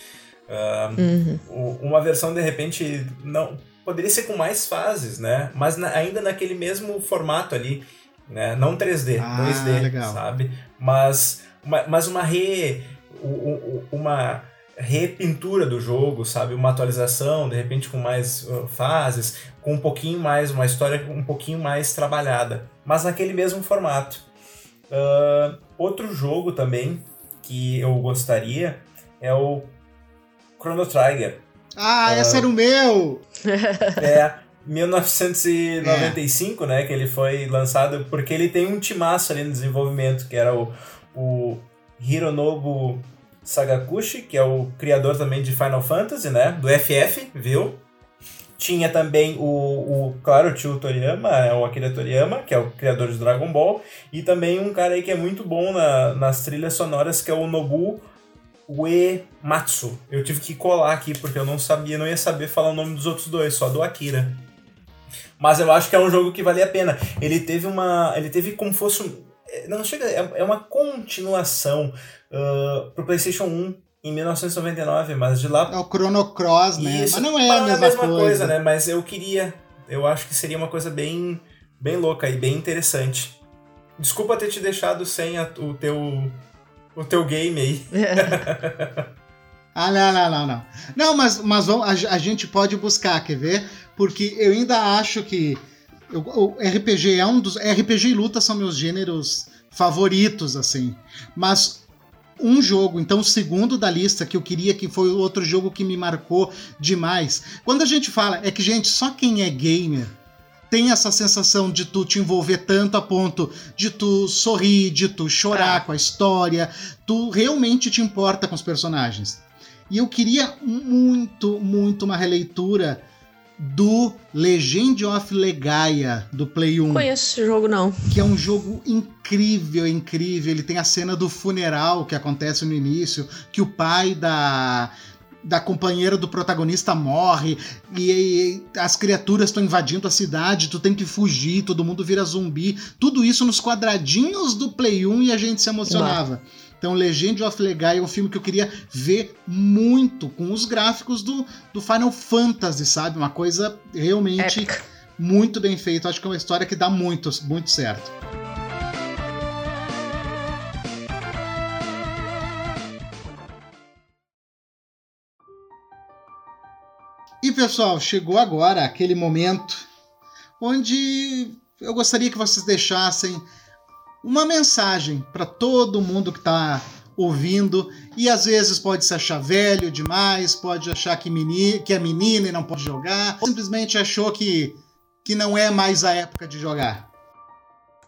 Uh, Uhum. Uma versão, de repente, não poderia ser com mais fases, né? Mas na- ainda naquele mesmo formato ali, né? Não 3D, Ah, 2D, legal. sabe? Mas, uma, mas uma re... u- u- Uma repintura do jogo, sabe? Uma atualização, de repente com mais uh, fases, com um pouquinho mais, uma história um pouquinho mais trabalhada, mas naquele mesmo formato. Ah, outro jogo também que eu gostaria é o Chrono Trigger. Ah, esse era o meu! É 1995, né? Que ele foi lançado porque ele tem um timaço ali no desenvolvimento, que era o, o Hironobu Sagakushi, que é o criador também de Final Fantasy, né? Do FF, viu? Tinha também o, o claro, o tio Toriyama, é o Akira Toriyama, que é o criador de Dragon Ball, e também um cara aí que é muito bom na- nas trilhas sonoras, que é o Nobu Uematsu. Eu tive que colar aqui porque eu não sabia, não ia saber falar o nome dos outros dois, só do Akira. Mas eu acho que é um jogo que vale a pena. Ele teve uma. Ele teve como fosse Não chega. É é uma continuação uh, pro PlayStation 1 em 1999, mas de lá É o Chrono Cross, né? isso. Mas não é a mesma, coisa. né? Mas eu queria. Eu acho que seria uma coisa bem, bem louca e bem interessante. Desculpa ter te deixado sem a- o teu o teu game aí. Ah, não, não, não, não. Não, mas, mas vamos, a, a gente pode buscar, quer ver? Porque eu ainda acho que eu- o RPG é um dos. RPG e luta são meus gêneros favoritos, assim. Mas um jogo, então o segundo da lista que eu queria que foi o outro jogo que me marcou demais. Quando a gente fala, é que, gente, só quem é gamer tem essa sensação de tu te envolver tanto a ponto de tu sorrir, de tu chorar Ah. com a história, tu realmente te importa com os personagens. E eu queria muito, muito uma releitura do Legend of Legaia do Play 1 Não conheço esse jogo, não. que é um jogo incrível, incrível. Ele tem a cena do funeral que acontece no início, que o pai da da companheira do protagonista morre e, e as criaturas estão invadindo a cidade, tu tem que fugir, todo mundo vira zumbi. Tudo isso nos quadradinhos do Play 1 e a gente se emocionava. Então, Legend of Legaia é um filme que eu queria ver muito, com os gráficos do, do Final Fantasy, sabe? Uma coisa realmente Épica. muito bem feito. Acho que é uma história que dá muito, muito certo. E pessoal, chegou agora aquele momento onde eu gostaria que vocês deixassem uma mensagem para todo mundo que está ouvindo e às vezes pode se achar velho demais, pode achar que, meni, que é menina e não pode jogar, ou simplesmente achou que, que não é mais a época de jogar.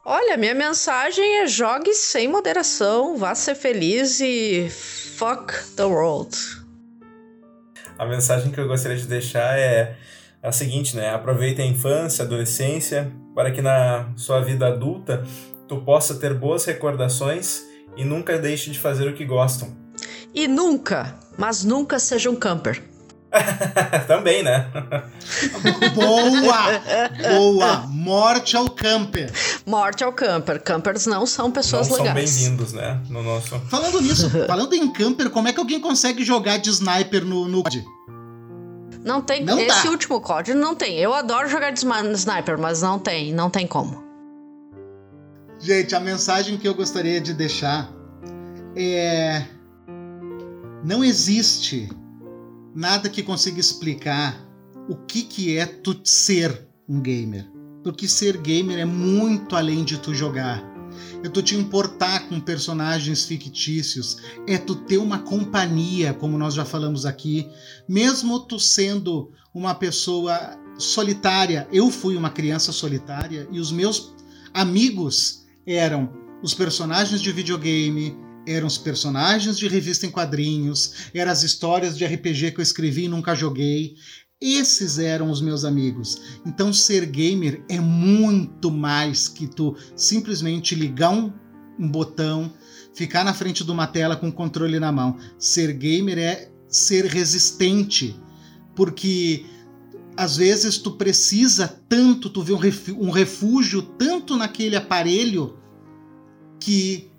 Olha, minha mensagem é jogue sem moderação, vá ser feliz e fuck the world. A mensagem que eu gostaria de deixar é a seguinte, né? Aproveite a infância, a adolescência, para que na sua vida adulta tu possa ter boas recordações e nunca deixe de fazer o que gostam. E nunca, mas nunca seja um camper. Também, né? Boa! Boa! Morte ao camper. Morte ao camper. Campers não são Não pessoas são legais. bem-vindos, né? No nosso. Falando nisso, falando em camper, como é que alguém consegue jogar de sniper no, no COD? Não tem. Não esse dá. último código não tem. Eu adoro jogar de sniper, mas não tem. Não tem como. Gente, a mensagem que eu gostaria de deixar é. não existe nada que consiga explicar o que, que é tu ser um gamer. Porque ser gamer é muito além de tu jogar. É tu te importar com personagens fictícios, é tu ter uma companhia, como nós já falamos aqui, mesmo tu sendo uma pessoa solitária. Eu fui uma criança solitária e os meus amigos eram os personagens de videogame, eram os personagens de revista em quadrinhos, eram as histórias de RPG que eu escrevi e nunca joguei. Esses eram os meus amigos. Então, ser gamer é muito mais que tu simplesmente ligar um, um botão, ficar na frente de uma tela com o controle na mão. Ser gamer é ser resistente, porque às vezes tu precisa tanto, tu vê um refúgio tanto naquele aparelho que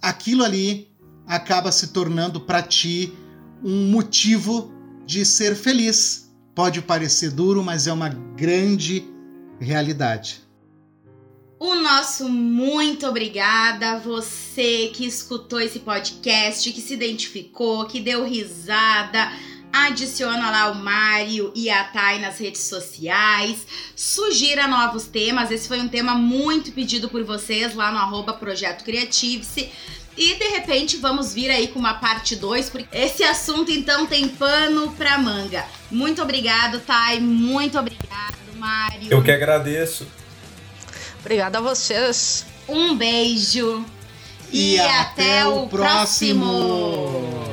aquilo ali acaba se tornando para ti um motivo de ser feliz. Pode parecer duro, mas é uma grande realidade. O nosso muito obrigada a você que escutou esse podcast, que se identificou, que deu risada. Adiciona lá o Mário e a Thay nas redes sociais. Sugira novos temas. Esse foi um tema muito pedido por vocês lá no arroba Projeto Creative-se. E de repente vamos vir aí com uma parte 2, porque esse assunto então tem pano pra manga. Muito obrigado, Thay. Muito obrigado, Mário. Eu que agradeço. Obrigada a vocês. Um beijo. E, e até, até, o próximo. próximo.